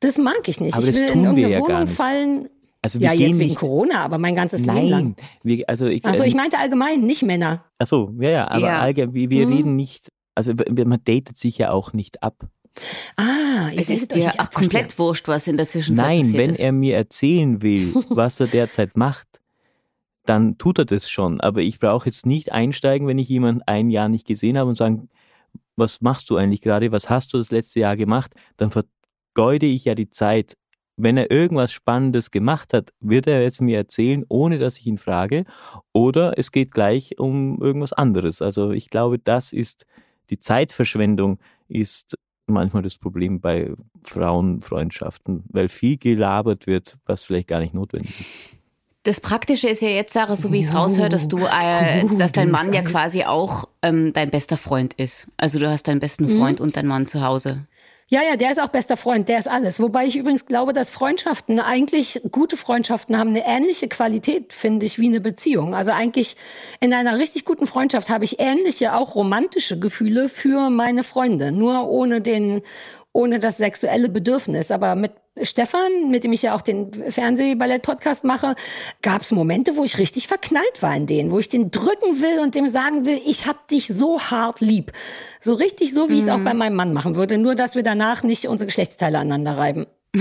Speaker 1: Das mag ich nicht.
Speaker 3: Aber
Speaker 1: ich
Speaker 3: das
Speaker 1: will
Speaker 3: tun
Speaker 1: in
Speaker 3: wir
Speaker 1: irgendeine
Speaker 3: ja gar
Speaker 1: Wohnung
Speaker 3: nicht.
Speaker 1: fallen.
Speaker 3: Also wir
Speaker 1: Ja, jetzt wegen Corona, aber mein ganzes Leben lang.
Speaker 3: Nein, wir, also ich,
Speaker 1: Also ich
Speaker 3: ähm,
Speaker 1: meinte allgemein, nicht Männer.
Speaker 3: ach so, ja, ja, aber
Speaker 2: Ja.
Speaker 3: allgemein, wir, wir
Speaker 1: Mhm.
Speaker 3: reden nicht, also man datet sich ja auch nicht ab.
Speaker 1: Ah,
Speaker 2: Es ist dir auch komplett wurscht, was in der Zwischenzeit
Speaker 3: Nein,
Speaker 2: passiert
Speaker 3: wenn
Speaker 2: ist.
Speaker 3: er mir erzählen will, was er derzeit macht, dann tut er das schon. Aber ich brauche jetzt nicht einsteigen, wenn ich jemanden ein Jahr nicht gesehen habe und sagen, was machst du eigentlich gerade? Was hast du das letzte Jahr gemacht? Dann vergeude ich ja die Zeit. Wenn er irgendwas Spannendes gemacht hat, wird er jetzt mir erzählen, ohne dass ich ihn frage. Oder es geht gleich um irgendwas anderes. Also ich glaube, das ist die Zeitverschwendung ist manchmal das Problem bei Frauenfreundschaften, weil viel gelabert wird, was vielleicht gar nicht notwendig ist.
Speaker 2: Das Praktische ist ja jetzt, Sarah, so wie ich es raushöre, dass du, äh,
Speaker 1: Uh,
Speaker 2: dass dein Mann ja quasi auch ähm, dein bester Freund ist. Also du hast deinen besten Freund und deinen Mann zu Hause.
Speaker 1: Ja, ja, der ist auch bester Freund, der ist alles. Wobei ich übrigens glaube, dass Freundschaften, eigentlich gute Freundschaften haben eine ähnliche Qualität, finde ich, wie eine Beziehung. Also eigentlich in einer richtig guten Freundschaft habe ich ähnliche, auch romantische Gefühle für meine Freunde. Nur ohne den, ohne das sexuelle Bedürfnis. Aber mit Stefan, mit dem ich ja auch den Fernsehballett-Podcast mache, gab es Momente, wo ich richtig verknallt war in den, wo ich den drücken will und dem sagen will, ich hab dich so hart lieb. So richtig so, wie mhm. ich es auch bei meinem Mann machen würde, nur dass wir danach nicht unsere Geschlechtsteile aneinander reiben.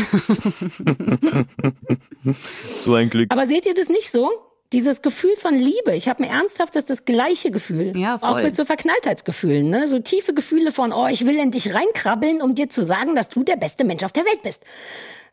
Speaker 3: so ein Glück.
Speaker 1: Aber seht ihr das nicht so? Dieses Gefühl von Liebe. Ich habe ein ernsthaftes, das gleiche Gefühl.
Speaker 2: Ja, voll.
Speaker 1: Auch mit so Verknalltheitsgefühlen. Ne? So tiefe Gefühle von, oh, ich will in dich reinkrabbeln, um dir zu sagen, dass du der beste Mensch auf der Welt bist.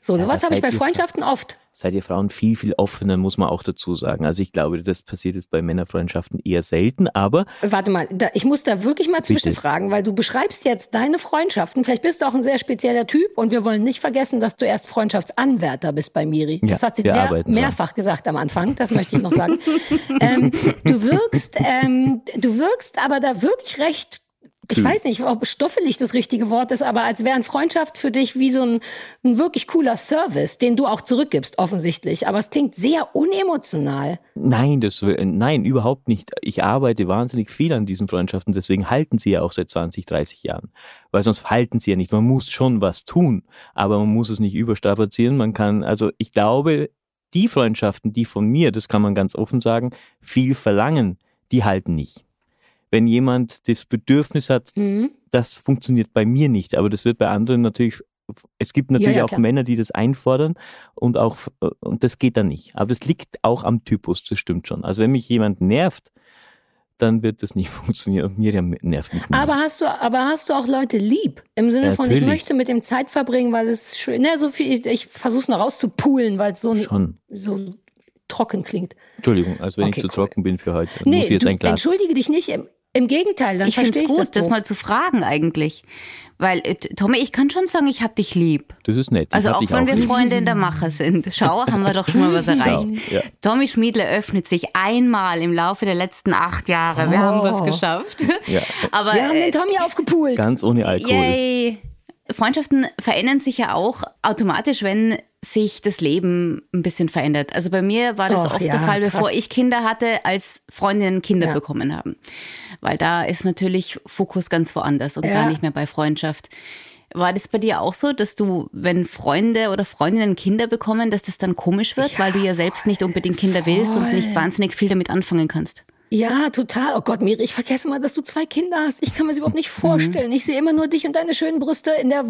Speaker 1: So, sowas ja, habe ich bei Freundschaften oft.
Speaker 3: Seid ihr Frauen viel, viel offener, muss man auch dazu sagen. Also ich glaube, das passiert jetzt bei Männerfreundschaften eher selten, aber.
Speaker 1: Warte mal, da, ich muss da wirklich mal zwischenfragen, weil du beschreibst jetzt deine Freundschaften. Vielleicht bist du auch ein sehr spezieller Typ und wir wollen nicht vergessen, dass du erst Freundschaftsanwärter bist bei Miri. Das ja, hat sie sehr mehrfach dran. gesagt am Anfang, das möchte ich noch sagen. ähm, du wirkst, ähm, du wirkst aber da wirklich recht ich hm. weiß nicht, ob stoffelig das richtige Wort ist, aber als wäre eine Freundschaft für dich wie so ein, ein, wirklich cooler Service, den du auch zurückgibst, offensichtlich. Aber es klingt sehr unemotional.
Speaker 3: Nein, das, nein, überhaupt nicht. Ich arbeite wahnsinnig viel an diesen Freundschaften, deswegen halten sie ja auch seit 20, 30 Jahren. Weil sonst halten sie ja nicht. Man muss schon was tun, aber man muss es nicht überstrapazieren. Man kann, also ich glaube, die Freundschaften, die von mir, das kann man ganz offen sagen, viel verlangen, die halten nicht wenn jemand das Bedürfnis hat, mhm. das funktioniert bei mir nicht, aber das wird bei anderen natürlich es gibt natürlich ja, ja, auch Männer, die das einfordern und auch und das geht dann nicht. Aber das liegt auch am Typus, das stimmt schon. Also wenn mich jemand nervt, dann wird das nicht funktionieren. Und Miriam nervt mich
Speaker 1: mehr. Aber hast du, aber hast du auch Leute lieb? Im Sinne ja, von, ich möchte mit dem Zeit verbringen, weil es schön, ne, so viel, ich, ich versuche es noch rauszupulen, weil es so, schon. so trocken klingt.
Speaker 3: Entschuldigung, also wenn okay, ich zu cool. trocken bin für heute, nee, muss ich jetzt ein Glas.
Speaker 1: Entschuldige dich nicht. Im Gegenteil, dann
Speaker 2: ich
Speaker 1: finde
Speaker 2: es gut, das, das, mal zu fragen eigentlich. Weil, äh, Tommy, ich kann schon sagen, ich hab dich lieb.
Speaker 3: Das ist nett.
Speaker 2: Also auch wenn wir lieb. Freunde in der Mache sind. Schau, haben wir doch schon mal was erreicht. Ja, ja. Tommy Schmiedle öffnet sich einmal im Laufe der letzten acht Jahre. Wir oh. haben was geschafft. Ja.
Speaker 1: Aber, wir haben den Tommy aufgepult.
Speaker 3: Ganz ohne Alkohol.
Speaker 2: Yay. Freundschaften verändern sich ja auch automatisch, wenn sich das Leben ein bisschen verändert. Also bei mir war das Och, oft ja, der Fall, bevor krass. ich Kinder hatte, als Freundinnen Kinder ja. bekommen haben. Weil da ist natürlich Fokus ganz woanders und ja. gar nicht mehr bei Freundschaft. War das bei dir auch so, dass du, wenn Freunde oder Freundinnen Kinder bekommen, dass das dann komisch wird, weil du ja selbst nicht unbedingt Kinder voll. willst und nicht wahnsinnig viel damit anfangen kannst?
Speaker 1: Ja, total. Oh Gott, Miri, ich vergesse mal, dass du zwei Kinder hast. Ich kann mir das überhaupt nicht vorstellen. Ich sehe immer nur dich und deine schönen Brüste in der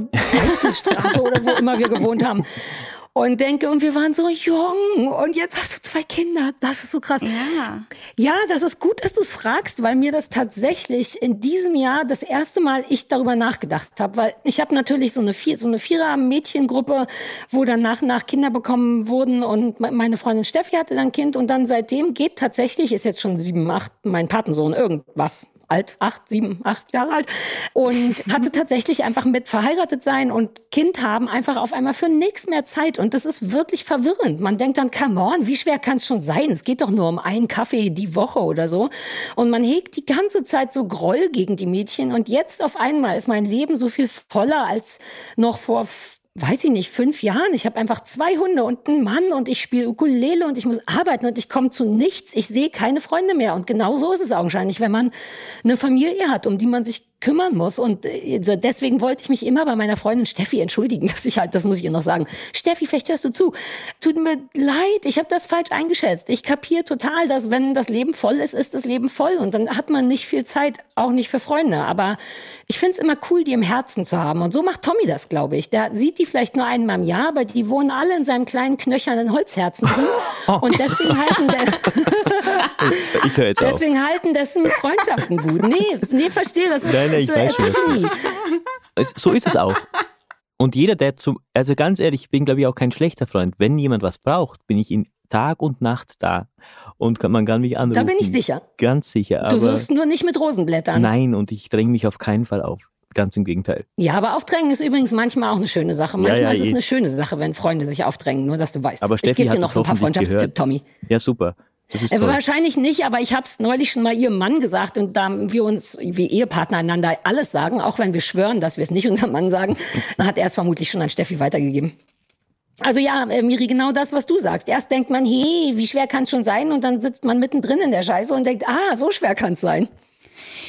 Speaker 1: Straße oder wo immer wir gewohnt haben und denke, und wir waren so jung und jetzt hast du zwei Kinder. Das ist so krass.
Speaker 2: Ja,
Speaker 1: ja das ist gut, dass du es fragst, weil mir das tatsächlich in diesem Jahr das erste Mal ich darüber nachgedacht habe. Weil ich habe natürlich so eine, Vier, so eine Vierer-Mädchengruppe, wo dann nach und nach Kinder bekommen wurden und meine Freundin Steffi hatte dann ein Kind und dann seitdem geht tatsächlich, ist jetzt schon sieben, acht, mein Patensohn, irgendwas alt, acht, sieben, acht Jahre alt und hatte tatsächlich einfach mit verheiratet sein und Kind haben einfach auf einmal für nichts mehr Zeit und das ist wirklich verwirrend. Man denkt dann, come on, wie schwer kann es schon sein? Es geht doch nur um einen Kaffee die Woche oder so und man hegt die ganze Zeit so Groll gegen die Mädchen und jetzt auf einmal ist mein Leben so viel voller als noch vor weiß ich nicht, fünf Jahren. Ich habe einfach zwei Hunde und einen Mann und ich spiele Ukulele und ich muss arbeiten und ich komme zu nichts. Ich sehe keine Freunde mehr. Und genau so ist es augenscheinlich, wenn man eine Familie hat, um die man sich kümmern muss. Und äh, deswegen wollte ich mich immer bei meiner Freundin Steffi entschuldigen, dass ich halt, das muss ich ihr noch sagen. Steffi, vielleicht hörst du zu. Tut mir leid, ich habe das falsch eingeschätzt. Ich kapiere total, dass wenn das Leben voll ist, ist das Leben voll. Und dann hat man nicht viel Zeit, auch nicht für Freunde. Aber ich finde es immer cool, die im Herzen zu haben. Und so macht Tommy das, glaube ich. Der sieht die vielleicht nur einmal im Jahr, aber die wohnen alle in seinem kleinen knöchernen Holzherzen drin. Und deswegen halten jetzt deswegen halten dessen Freundschaften gut. Nee, nee, verstehe, das ist
Speaker 3: nein, nein, ich so weiß schon. so ist es auch. Und jeder, der zum, also ganz ehrlich, ich bin glaube ich auch kein schlechter Freund. Wenn jemand was braucht, bin ich in Tag und Nacht da und man kann mich anrufen.
Speaker 1: Da bin ich sicher.
Speaker 3: Ganz sicher.
Speaker 1: du wirst nur nicht mit Rosenblättern.
Speaker 3: Nein, und ich dränge mich auf keinen Fall auf. Ganz im Gegenteil.
Speaker 1: Ja, aber aufdrängen ist übrigens manchmal auch eine schöne Sache. Manchmal ja, ja, ist es eh. eine schöne Sache, wenn Freunde sich aufdrängen, nur dass du weißt.
Speaker 3: Aber Steffi ich gebe dir noch so ein paar Freundschaftstipps,
Speaker 1: Tommy.
Speaker 3: Ja, super.
Speaker 1: Äh. Wahrscheinlich nicht, aber ich habe es neulich schon mal ihrem Mann gesagt und da wir uns wie Ehepartner einander alles sagen, auch wenn wir schwören, dass wir es nicht unserem Mann sagen, dann hat er es vermutlich schon an Steffi weitergegeben. Also ja, äh, Miri, genau das, was du sagst. Erst denkt man, hey, wie schwer kann es schon sein? Und dann sitzt man mittendrin in der Scheiße und denkt, ah, so schwer kann es sein.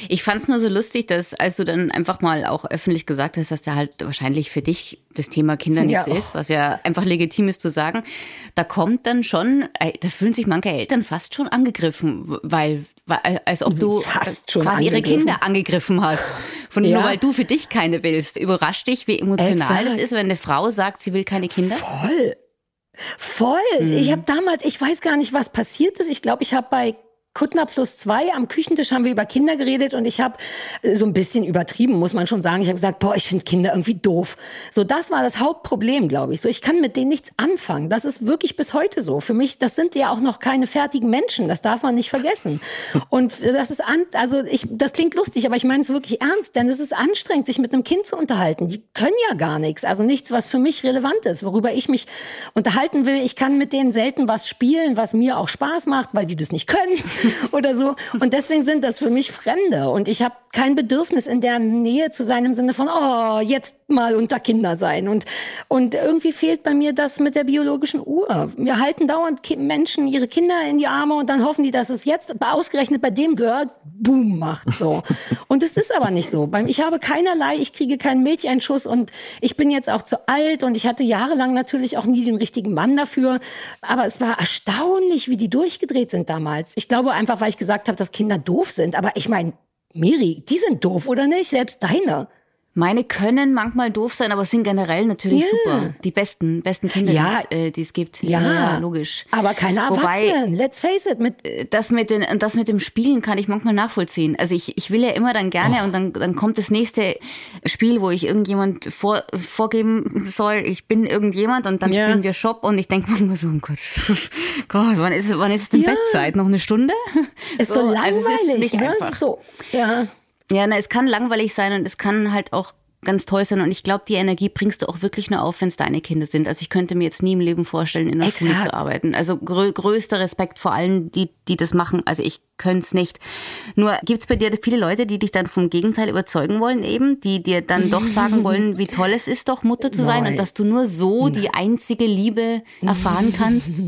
Speaker 2: Ich fand es nur so lustig, dass als du dann einfach mal auch öffentlich gesagt hast, dass da halt wahrscheinlich für dich das Thema Kinder nichts
Speaker 1: Ja.
Speaker 2: ist, was ja einfach legitim ist zu sagen, da kommt dann schon, äh, da fühlen sich manche Eltern fast schon angegriffen, weil, weil als ob du
Speaker 1: Fast schon
Speaker 2: quasi ihre. Kinder angegriffen hast. Von,
Speaker 1: Ja.
Speaker 2: Nur weil du für dich keine willst. Überrascht dich, wie emotional das ist, wenn eine Frau sagt, sie will keine Kinder?
Speaker 1: Voll. Voll. Ich habe damals, ich weiß gar nicht, was passiert ist. Ich glaube, ich habe bei Kuttner plus zwei am Küchentisch haben wir über Kinder geredet und ich habe äh, so ein bisschen übertrieben, muss man schon sagen. Ich habe gesagt, boah, ich finde Kinder irgendwie doof. So, das war das Hauptproblem, glaube ich. So, ich kann mit denen nichts anfangen. Das ist wirklich bis heute so. Für mich, das sind ja auch noch keine fertigen Menschen. Das darf man nicht vergessen. Und das ist an, also ich, das klingt lustig, aber ich meine es wirklich ernst, denn es ist anstrengend, sich mit einem Kind zu unterhalten. Die können ja gar nichts. Also nichts, was für mich relevant ist, worüber ich mich unterhalten will. Ich kann mit denen selten was spielen, was mir auch Spaß macht, weil die das nicht können oder so. Und deswegen sind das für mich Fremde. Und ich habe kein Bedürfnis, in der Nähe zu sein im Sinne von, oh, jetzt mal unter Kinder sein. Und, und irgendwie fehlt bei mir das mit der biologischen Uhr. Wir halten dauernd Ki Menschen ihre Kinder in die Arme und dann hoffen die, dass es jetzt ausgerechnet bei dem gehört, boom macht so. Und es ist aber nicht so. Ich habe keinerlei, ich kriege keinen Milcheinschuss und ich bin jetzt auch zu alt und ich hatte jahrelang natürlich auch nie den richtigen Mann dafür. Aber es war erstaunlich, wie die durchgedreht sind damals. Ich glaube einfach, weil ich gesagt habe, dass Kinder doof sind. Aber ich meine, Miri, die sind doof, oder nicht? Selbst deine.
Speaker 2: Meine können manchmal doof sein, aber sind generell natürlich
Speaker 1: Ja.
Speaker 2: super. Die besten, besten Kinder,
Speaker 1: Ja.
Speaker 2: die es, äh, die es gibt.
Speaker 1: Ja,
Speaker 2: logisch.
Speaker 1: Aber keine
Speaker 2: Wobei-
Speaker 1: Erwachsenen. Let's face it. Mit
Speaker 2: das mit, den, das mit dem Spielen kann ich manchmal nachvollziehen. Also ich, ich will ja immer dann gerne
Speaker 1: Oh.
Speaker 2: und dann, dann kommt das nächste Spiel, wo ich irgendjemand vor, vorgeben soll, ich bin irgendjemand und dann
Speaker 1: Ja.
Speaker 2: spielen wir Shop und ich denke manchmal so, oh Gott, Gott, wann ist, wann ist es denn
Speaker 1: Ja.
Speaker 2: Bettzeit? Noch eine Stunde?
Speaker 1: ist so, langweilig.
Speaker 2: also es ist nicht
Speaker 1: ne?
Speaker 2: einfach.
Speaker 1: So, ja.
Speaker 2: Ja, na, es kann langweilig sein und es kann halt auch ganz toll sein. Und ich glaube, die Energie bringst du auch wirklich nur auf, wenn es deine Kinder sind. Also ich könnte mir jetzt nie im Leben vorstellen, in der Schule
Speaker 1: Exakt.
Speaker 2: zu arbeiten. Also grö größter Respekt vor allen, die, die das machen. Also ich könnte es nicht. Nur gibt's bei dir viele Leute, die dich dann vom Gegenteil überzeugen wollen, eben, die dir dann doch sagen wollen, wie toll es ist, doch Mutter zu sein
Speaker 1: Nein.
Speaker 2: und dass du nur so die einzige Liebe erfahren kannst.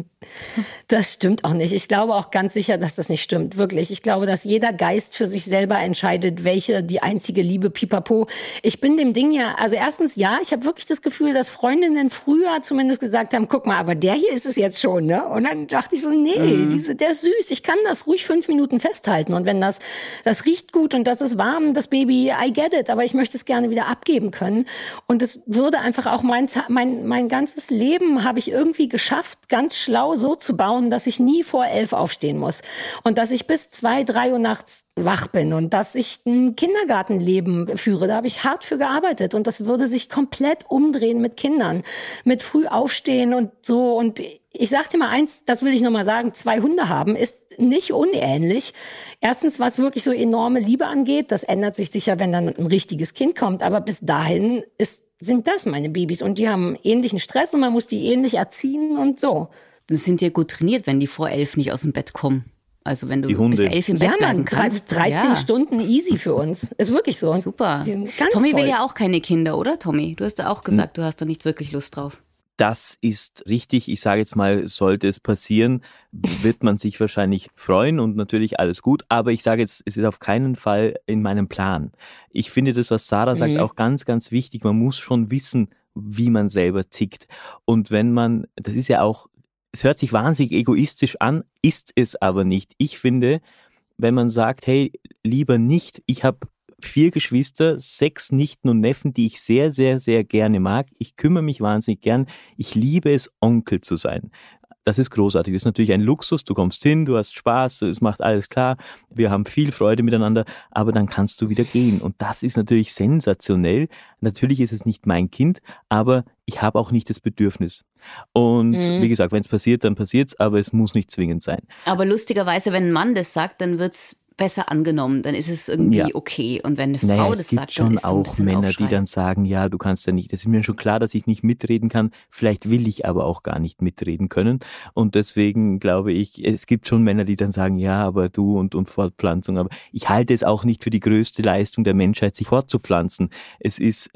Speaker 1: Das stimmt auch nicht. Ich glaube auch ganz sicher, dass das nicht stimmt. Wirklich. Ich glaube, dass jeder Geist für sich selber entscheidet, welche die einzige Liebe pipapo. Ich bin dem Ding ja, also erstens ja, ich habe wirklich das Gefühl, dass Freundinnen früher zumindest gesagt haben, guck mal, aber der hier ist es jetzt schon, ne? Und dann dachte ich so, nee, diese, der ist süß. Ich kann das ruhig fünf Minuten festhalten. Und wenn das, das riecht gut und das ist warm, das Baby, I get it. Aber ich möchte es gerne wieder abgeben können. Und es würde einfach auch mein, mein, mein ganzes Leben habe ich irgendwie geschafft, ganz schlau so zu bauen, dass ich nie vor elf aufstehen muss. Und dass ich bis zwei, drei Uhr nachts wach bin und dass ich ein Kindergartenleben führe. Da habe ich hart für gearbeitet. Und das würde sich komplett umdrehen mit Kindern. Mit früh aufstehen und so. Und ich sag dir mal eins, das will ich noch mal sagen, zwei Hunde haben ist nicht unähnlich. Erstens, was wirklich so enorme Liebe angeht, das ändert sich sicher, wenn dann ein richtiges Kind kommt, aber bis dahin ist, sind das meine Babys und die haben ähnlichen Stress und man muss die ähnlich erziehen und so.
Speaker 2: Das sind ja gut trainiert, wenn die vor elf nicht aus dem Bett kommen. Also wenn du
Speaker 3: Die Hunde.
Speaker 2: bis elf im Bett
Speaker 1: Ja,
Speaker 2: bleiben
Speaker 1: man,
Speaker 2: kannst.
Speaker 1: 13
Speaker 2: ja.
Speaker 1: Stunden easy für uns. Ist wirklich so.
Speaker 2: Super. Tommy will
Speaker 1: toll.
Speaker 2: ja auch keine Kinder, oder Tommy? Du hast ja auch gesagt, du hast da nicht wirklich Lust drauf.
Speaker 3: Das ist richtig. Ich sage jetzt mal, sollte es passieren, wird man sich wahrscheinlich freuen und natürlich alles gut. Aber ich sage jetzt, es ist auf keinen Fall in meinem Plan. Ich finde das, was Sarah sagt,
Speaker 1: Mhm.
Speaker 3: auch ganz, ganz wichtig. Man muss schon wissen, wie man selber tickt. Und wenn man, das ist ja auch, es hört sich wahnsinnig egoistisch an, ist es aber nicht. Ich finde, wenn man sagt, hey, lieber nicht, ich habe vier Geschwister, sechs Nichten und Neffen, die ich sehr, sehr, sehr gerne mag. Ich kümmere mich wahnsinnig gern. Ich liebe es, Onkel zu sein. Das ist großartig. Das ist natürlich ein Luxus. Du kommst hin, du hast Spaß, es macht alles klar. Wir haben viel Freude miteinander, aber dann kannst du wieder gehen. Und das ist natürlich sensationell. Natürlich ist es nicht mein Kind, aber ich habe auch nicht das Bedürfnis. Und
Speaker 1: Mhm.
Speaker 3: wie gesagt, wenn es passiert, dann passiert's, aber es muss nicht zwingend sein.
Speaker 2: Aber lustigerweise, wenn ein Mann das sagt, dann wird's besser angenommen, dann ist es irgendwie ja. okay. Und wenn eine Frau
Speaker 3: naja,
Speaker 2: das
Speaker 3: es gibt
Speaker 2: sagt,
Speaker 3: schon
Speaker 2: dann ist
Speaker 3: auch
Speaker 2: so ein
Speaker 3: Männer,
Speaker 2: Aufschrei.
Speaker 3: die dann sagen, ja, du kannst ja nicht. Das ist mir schon klar, dass ich nicht mitreden kann. Vielleicht will ich aber auch gar nicht mitreden können. Und deswegen glaube ich, es gibt schon Männer, die dann sagen, ja, aber du und, und Fortpflanzung. Aber ich halte es auch nicht für die größte Leistung der Menschheit, sich fortzupflanzen. Es ist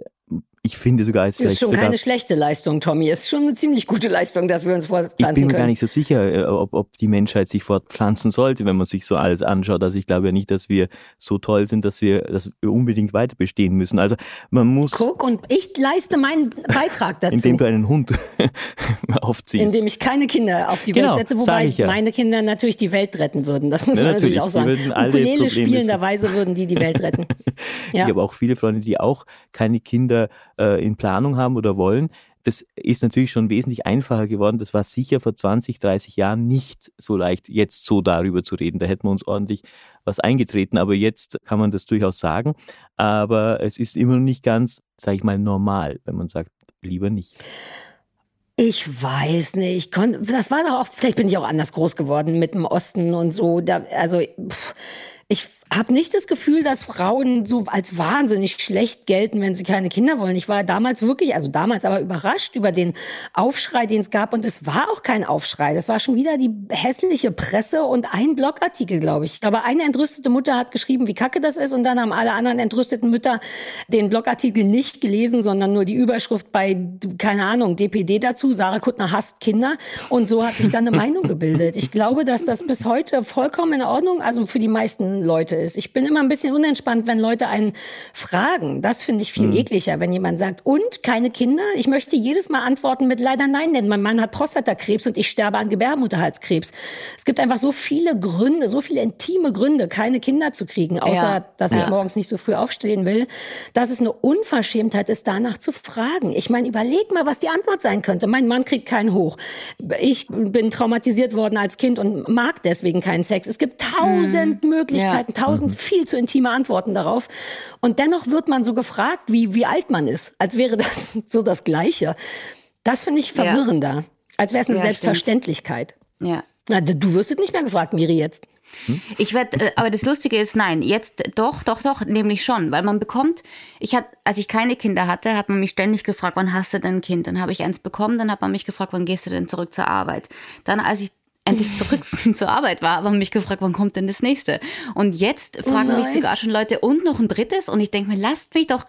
Speaker 3: ich finde sogar, es
Speaker 1: ist schon
Speaker 3: sogar,
Speaker 1: keine schlechte Leistung, Tommy. Es ist schon eine ziemlich gute Leistung, dass wir uns fortpflanzen können.
Speaker 3: Ich bin mir
Speaker 1: können.
Speaker 3: gar nicht so sicher, äh, ob, ob die Menschheit sich fortpflanzen sollte, wenn man sich so alles anschaut. Also ich glaube ja nicht, dass wir so toll sind, dass wir, wir unbedingt weiter bestehen müssen. Also man muss.
Speaker 1: Guck, und ich leiste meinen Beitrag dazu.
Speaker 3: Indem du einen Hund aufziehst.
Speaker 1: Indem ich keine Kinder auf die
Speaker 3: genau,
Speaker 1: Welt setze, wobei
Speaker 3: ja.
Speaker 1: meine Kinder natürlich die Welt retten würden. Das muss
Speaker 3: ja,
Speaker 1: man natürlich,
Speaker 3: natürlich
Speaker 1: auch sagen. Ukulele spielenderweise würden die die Welt retten.
Speaker 3: Ja. Ich habe auch viele Freunde, die auch keine Kinder äh, in Planung haben oder wollen. Das ist natürlich schon wesentlich einfacher geworden. Das war sicher vor 20, 30 Jahren nicht so leicht, jetzt so darüber zu reden. Da hätten wir uns ordentlich was eingetreten. Aber jetzt kann man das durchaus sagen. Aber es ist immer noch nicht ganz, sage ich mal, normal, wenn man sagt, lieber nicht.
Speaker 1: Ich weiß nicht. Das war doch auch, vielleicht bin ich auch anders groß geworden mit dem Osten und so. Da, also, pff, ich habe nicht das Gefühl, dass Frauen so als wahnsinnig schlecht gelten, wenn sie keine Kinder wollen. Ich war damals wirklich, also damals aber überrascht über den Aufschrei, den es gab. Und es war auch kein Aufschrei. Das war schon wieder die hässliche Presse und ein Blogartikel, glaube ich. Aber eine entrüstete Mutter hat geschrieben, wie kacke das ist. Und dann haben alle anderen entrüsteten Mütter den Blogartikel nicht gelesen, sondern nur die Überschrift bei, keine Ahnung, DPD dazu. Sarah Kuttner hasst Kinder. Und so hat sich dann eine Meinung gebildet. Ich glaube, dass das bis heute vollkommen in Ordnung, also für die meisten Leute ist. Ich bin immer ein bisschen unentspannt, wenn Leute einen fragen. Das finde ich viel mhm. ekliger, wenn jemand sagt, und keine Kinder? Ich möchte jedes Mal antworten mit leider nein, denn mein Mann hat Prostatakrebs und ich sterbe an Gebärmutterhalskrebs. Es gibt einfach so viele Gründe, so viele intime Gründe, keine Kinder zu kriegen, außer ja. dass ich ja. morgens nicht so früh aufstehen will, dass es eine Unverschämtheit ist, danach zu fragen. Ich meine, überleg mal, was die Antwort sein könnte. Mein Mann kriegt keinen hoch. Ich bin traumatisiert worden als Kind und mag deswegen keinen Sex. Es gibt tausend mhm. Möglichkeiten, ja. tausend viel zu intime Antworten darauf. Und dennoch wird man so gefragt, wie, wie alt man ist, als wäre das so das Gleiche. Das finde ich verwirrender, ja. als wäre es eine ja, Selbstverständlichkeit.
Speaker 2: Stimmt. Ja.
Speaker 1: Na, du wirst es nicht mehr gefragt, Miri, jetzt.
Speaker 2: Hm? Ich werde, äh, aber das Lustige ist, nein, jetzt doch, doch, doch, nämlich schon, weil man bekommt, ich hatte, als ich keine Kinder hatte, hat man mich ständig gefragt, wann hast du denn ein Kind? Dann habe ich eins bekommen, dann hat man mich gefragt, wann gehst du denn zurück zur Arbeit? Dann, als ich endlich zurück zur Arbeit war, aber mich gefragt, wann kommt denn das nächste? Und jetzt fragen oh mich sogar schon Leute, und noch ein drittes? Und ich denke mir, lasst mich doch,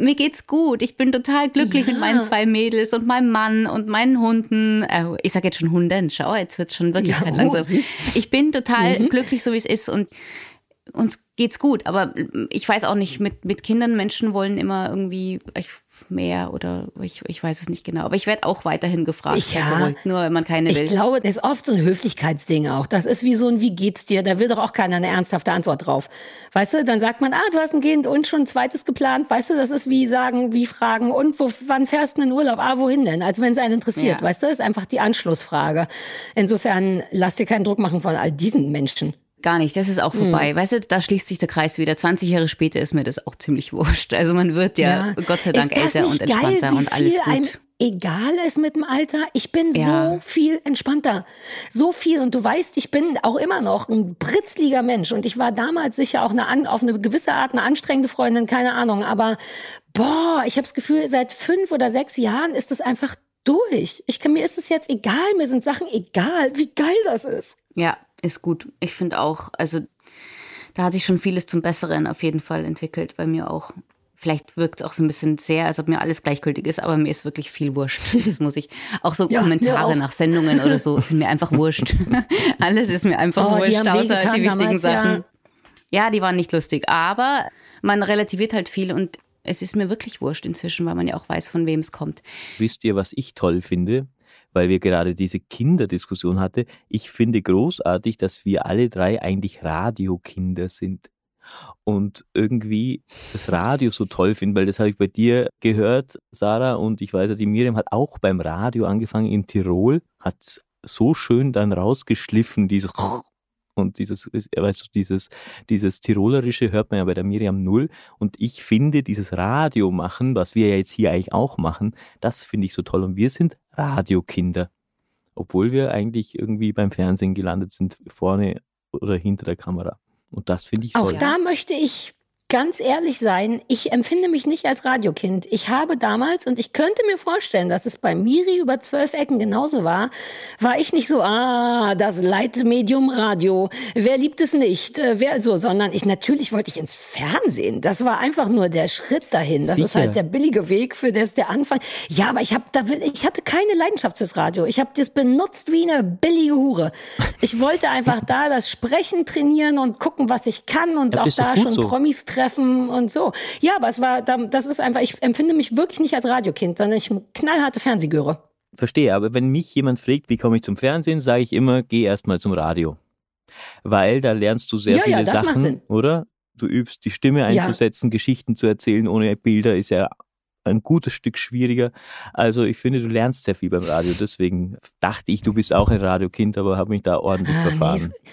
Speaker 2: mir geht's gut. Ich bin total glücklich ja. mit meinen zwei Mädels und meinem Mann und meinen Hunden. Äh, ich sage jetzt schon Hunden, schau, jetzt wird's schon wirklich ja, langsam. Oh, ich bin total mhm. glücklich, so wie es ist und uns geht's gut, aber ich weiß auch nicht, mit, mit Kindern, Menschen wollen immer irgendwie, ich mehr oder ich, ich weiß es nicht genau. Aber ich werde auch weiterhin gefragt,
Speaker 1: ja,
Speaker 2: beruhigt, nur wenn man keine
Speaker 1: ich
Speaker 2: will.
Speaker 1: Ich glaube, das ist oft so ein Höflichkeitsding auch. Das ist wie so ein Wie geht's dir? Da will doch auch keiner eine ernsthafte Antwort drauf. Weißt du, dann sagt man, ah, du hast ein Kind und schon ein zweites geplant. Weißt du, das ist wie sagen, wie fragen, und wo, wann fährst du in den Urlaub? Ah, wohin denn? Als wenn es einen interessiert. Ja. Weißt du, das ist einfach die Anschlussfrage. Insofern lass dir keinen Druck machen von all diesen Menschen.
Speaker 2: Gar nicht, das ist auch vorbei. Mhm. Weißt du, da schließt sich der Kreis wieder. 20 Jahre später ist mir das auch ziemlich wurscht. Also man wird ja, ja. Gott sei Dank älter und entspannter
Speaker 1: geil,
Speaker 2: und alles gut.
Speaker 1: Egal ist mit dem Alter, ich bin ja. so viel entspannter. So viel. Und du weißt, ich bin auch immer noch ein britzliger Mensch. Und ich war damals sicher auch eine, auf eine gewisse Art eine anstrengende Freundin, keine Ahnung. Aber boah, ich habe das Gefühl, seit fünf oder sechs Jahren ist es einfach durch. Ich kann, mir ist es jetzt egal, mir sind Sachen egal, wie geil das ist.
Speaker 2: Ja, ist gut. Ich finde auch, also da hat sich schon vieles zum Besseren auf jeden Fall entwickelt, bei mir auch. Vielleicht wirkt es auch so ein bisschen sehr, als ob mir alles gleichgültig ist, aber mir ist wirklich viel wurscht. Das muss ich. Auch so ja, Kommentare auch. nach Sendungen oder so sind mir einfach wurscht. alles ist mir einfach oh, wurscht, außer die wichtigen damals, Sachen. Ja. ja, die waren nicht lustig, aber man relativiert halt viel und es ist mir wirklich wurscht inzwischen, weil man ja auch weiß, von wem es kommt.
Speaker 3: Wisst ihr, was ich toll finde? Weil wir gerade diese Kinderdiskussion hatte. Ich finde großartig, dass wir alle drei eigentlich Radiokinder sind und irgendwie das Radio so toll finden, weil das habe ich bei dir gehört, Sarah, und ich weiß ja, die Miriam hat auch beim Radio angefangen in Tirol, hat so schön dann rausgeschliffen, dieses und dieses, weißt du, dieses, dieses Tirolerische hört man ja bei der Miriam null. Und ich finde, dieses Radio machen, was wir ja jetzt hier eigentlich auch machen, das finde ich so toll. Und wir sind Radiokinder. Obwohl wir eigentlich irgendwie beim Fernsehen gelandet sind, vorne oder hinter der Kamera. Und das finde ich toll.
Speaker 1: Auch da möchte ich ganz ehrlich sein, ich empfinde mich nicht als Radiokind. Ich habe damals, und ich könnte mir vorstellen, dass es bei Miri über zwölf Ecken genauso war, war ich nicht so, ah, das Leitmedium Radio. Wer liebt es nicht? Äh, wer so, sondern ich natürlich wollte ich ins Fernsehen. Das war einfach nur der Schritt dahin. Das Sicher. ist halt der billige Weg für das der Anfang. Ja, aber ich habe da ich hatte keine Leidenschaft fürs Radio. Ich habe das benutzt wie eine billige Hure. Ich wollte einfach da das Sprechen trainieren und gucken, was ich kann und ja, auch da schon so. Promis treffen treffen und so. Ja, aber es war, das ist einfach, ich empfinde mich wirklich nicht als Radiokind, sondern ich knallharte Fernsehgöre.
Speaker 3: Verstehe, aber wenn mich jemand fragt, wie komme ich zum Fernsehen, sage ich immer, geh erstmal zum Radio. Weil da lernst du sehr ja, viele ja, Sachen, oder? Du übst die Stimme einzusetzen, ja. Geschichten zu erzählen ohne Bilder ist ja ein gutes Stück schwieriger. Also ich finde, du lernst sehr viel beim Radio. Deswegen dachte ich, du bist auch ein Radiokind, aber habe mich da ordentlich ah, verfahren.
Speaker 1: Nee,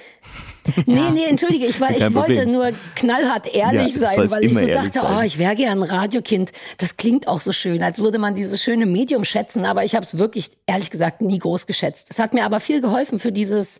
Speaker 1: nee, entschuldige, ich, war, ich wollte nur knallhart ehrlich ja, sein, weil ich so dachte, sein. oh, ich wäre gern ein Radiokind. Das klingt auch so schön, als würde man dieses schöne Medium schätzen, aber ich habe es wirklich, ehrlich gesagt, nie groß geschätzt. Es hat mir aber viel geholfen für dieses,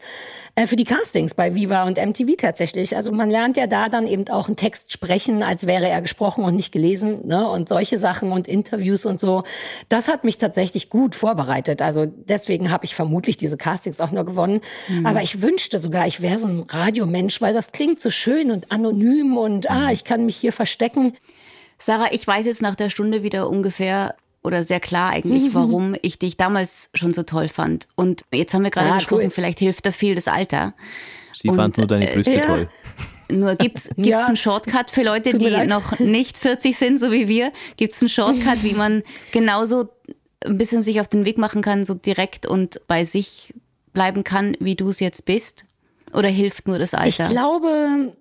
Speaker 1: äh, für die Castings bei Viva und MTV tatsächlich. Also man lernt ja da dann eben auch einen Text sprechen, als wäre er gesprochen und nicht gelesen, ne? Und solche Sachen und Interviews und so. Das hat mich tatsächlich gut vorbereitet. Also deswegen habe ich vermutlich diese Castings auch nur gewonnen. Mhm. Aber ich wünschte sogar, ich wäre so ein Radiomensch, weil das klingt so schön und anonym und ah, mhm. ich kann mich hier verstecken.
Speaker 2: Sarah, ich weiß jetzt nach der Stunde wieder ungefähr oder sehr klar eigentlich, mhm. warum ich dich damals schon so toll fand. Und jetzt haben wir gerade ah, gesprochen, cool. vielleicht hilft da viel das Alter.
Speaker 3: Sie fand nur deine Brüste äh, toll.
Speaker 2: Nur gibt's gibt's ja. einen Shortcut für Leute, die noch nicht 40 sind, so wie wir? Gibt's einen Shortcut, wie man genauso ein bisschen sich auf den Weg machen kann, so direkt und bei sich bleiben kann, wie du es jetzt bist? Oder hilft nur das Alter?
Speaker 1: Ich glaube,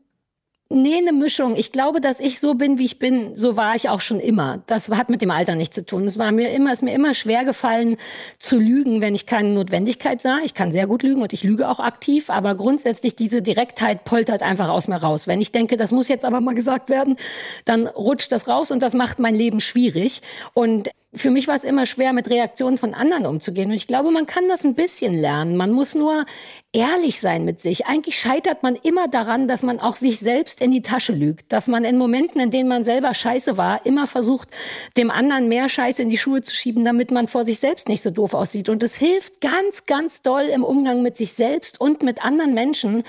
Speaker 1: Nee, eine Mischung. Ich glaube, dass ich so bin, wie ich bin, so war ich auch schon immer. Das hat mit dem Alter nichts zu tun. Es war mir immer, ist mir immer schwer gefallen zu lügen, wenn ich keine Notwendigkeit sah. Ich kann sehr gut lügen und ich lüge auch aktiv, aber grundsätzlich diese Direktheit poltert einfach aus mir raus. Wenn ich denke, das muss jetzt aber mal gesagt werden, dann rutscht das raus und das macht mein Leben schwierig. Und für mich war es immer schwer, mit Reaktionen von anderen umzugehen. Und ich glaube, man kann das ein bisschen lernen. Man muss nur ehrlich sein mit sich. Eigentlich scheitert man immer daran, dass man auch sich selbst in die Tasche lügt. Dass man in Momenten, in denen man selber scheiße war, immer versucht, dem anderen mehr Scheiße in die Schuhe zu schieben, damit man vor sich selbst nicht so doof aussieht. Und es hilft ganz, ganz doll im Umgang mit sich selbst und mit anderen Menschen,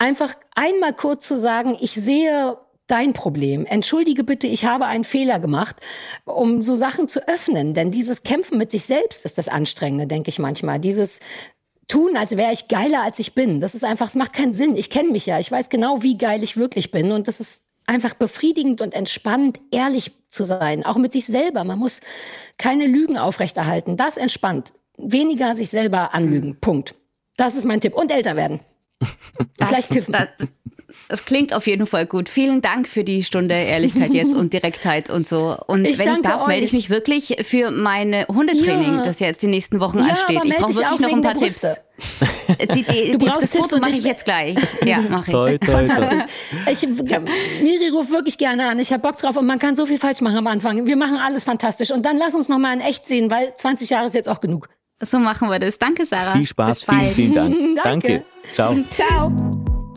Speaker 1: einfach einmal kurz zu sagen, ich sehe dein Problem. Entschuldige bitte, ich habe einen Fehler gemacht, um so Sachen zu öffnen. Denn dieses Kämpfen mit sich selbst ist das Anstrengende, denke ich manchmal. Dieses tun, als wäre ich geiler, als ich bin. Das ist einfach, es macht keinen Sinn. Ich kenne mich ja. Ich weiß genau, wie geil ich wirklich bin. Und das ist einfach befriedigend und entspannend, ehrlich zu sein. Auch mit sich selber. Man muss keine Lügen aufrechterhalten. Das entspannt. Weniger sich selber anlügen. Punkt. Das ist mein Tipp. Und älter werden.
Speaker 2: Das, Vielleicht kiffen. Das, das klingt auf jeden Fall gut. Vielen Dank für die Stunde Ehrlichkeit jetzt und Direktheit und so. Und ich wenn ich darf, euch. melde ich mich wirklich für meine Hundetraining, ja. das ja jetzt die nächsten Wochen ja, ansteht. Ich brauche wirklich noch ein paar Tipps. Die, die, du brauchst das Foto mache ich jetzt gleich. Ja, mache ich. Toi, toi, toi.
Speaker 1: ich. Miri ruft wirklich gerne an. Ich habe Bock drauf und man kann so viel falsch machen am Anfang. Wir machen alles fantastisch. Und dann lass uns noch mal in echt sehen, weil 20 Jahre ist jetzt auch genug.
Speaker 2: So machen wir das. Danke, Sarah.
Speaker 3: Viel Spaß, vielen, vielen Dank. Danke. Danke.
Speaker 1: Ciao. Ciao.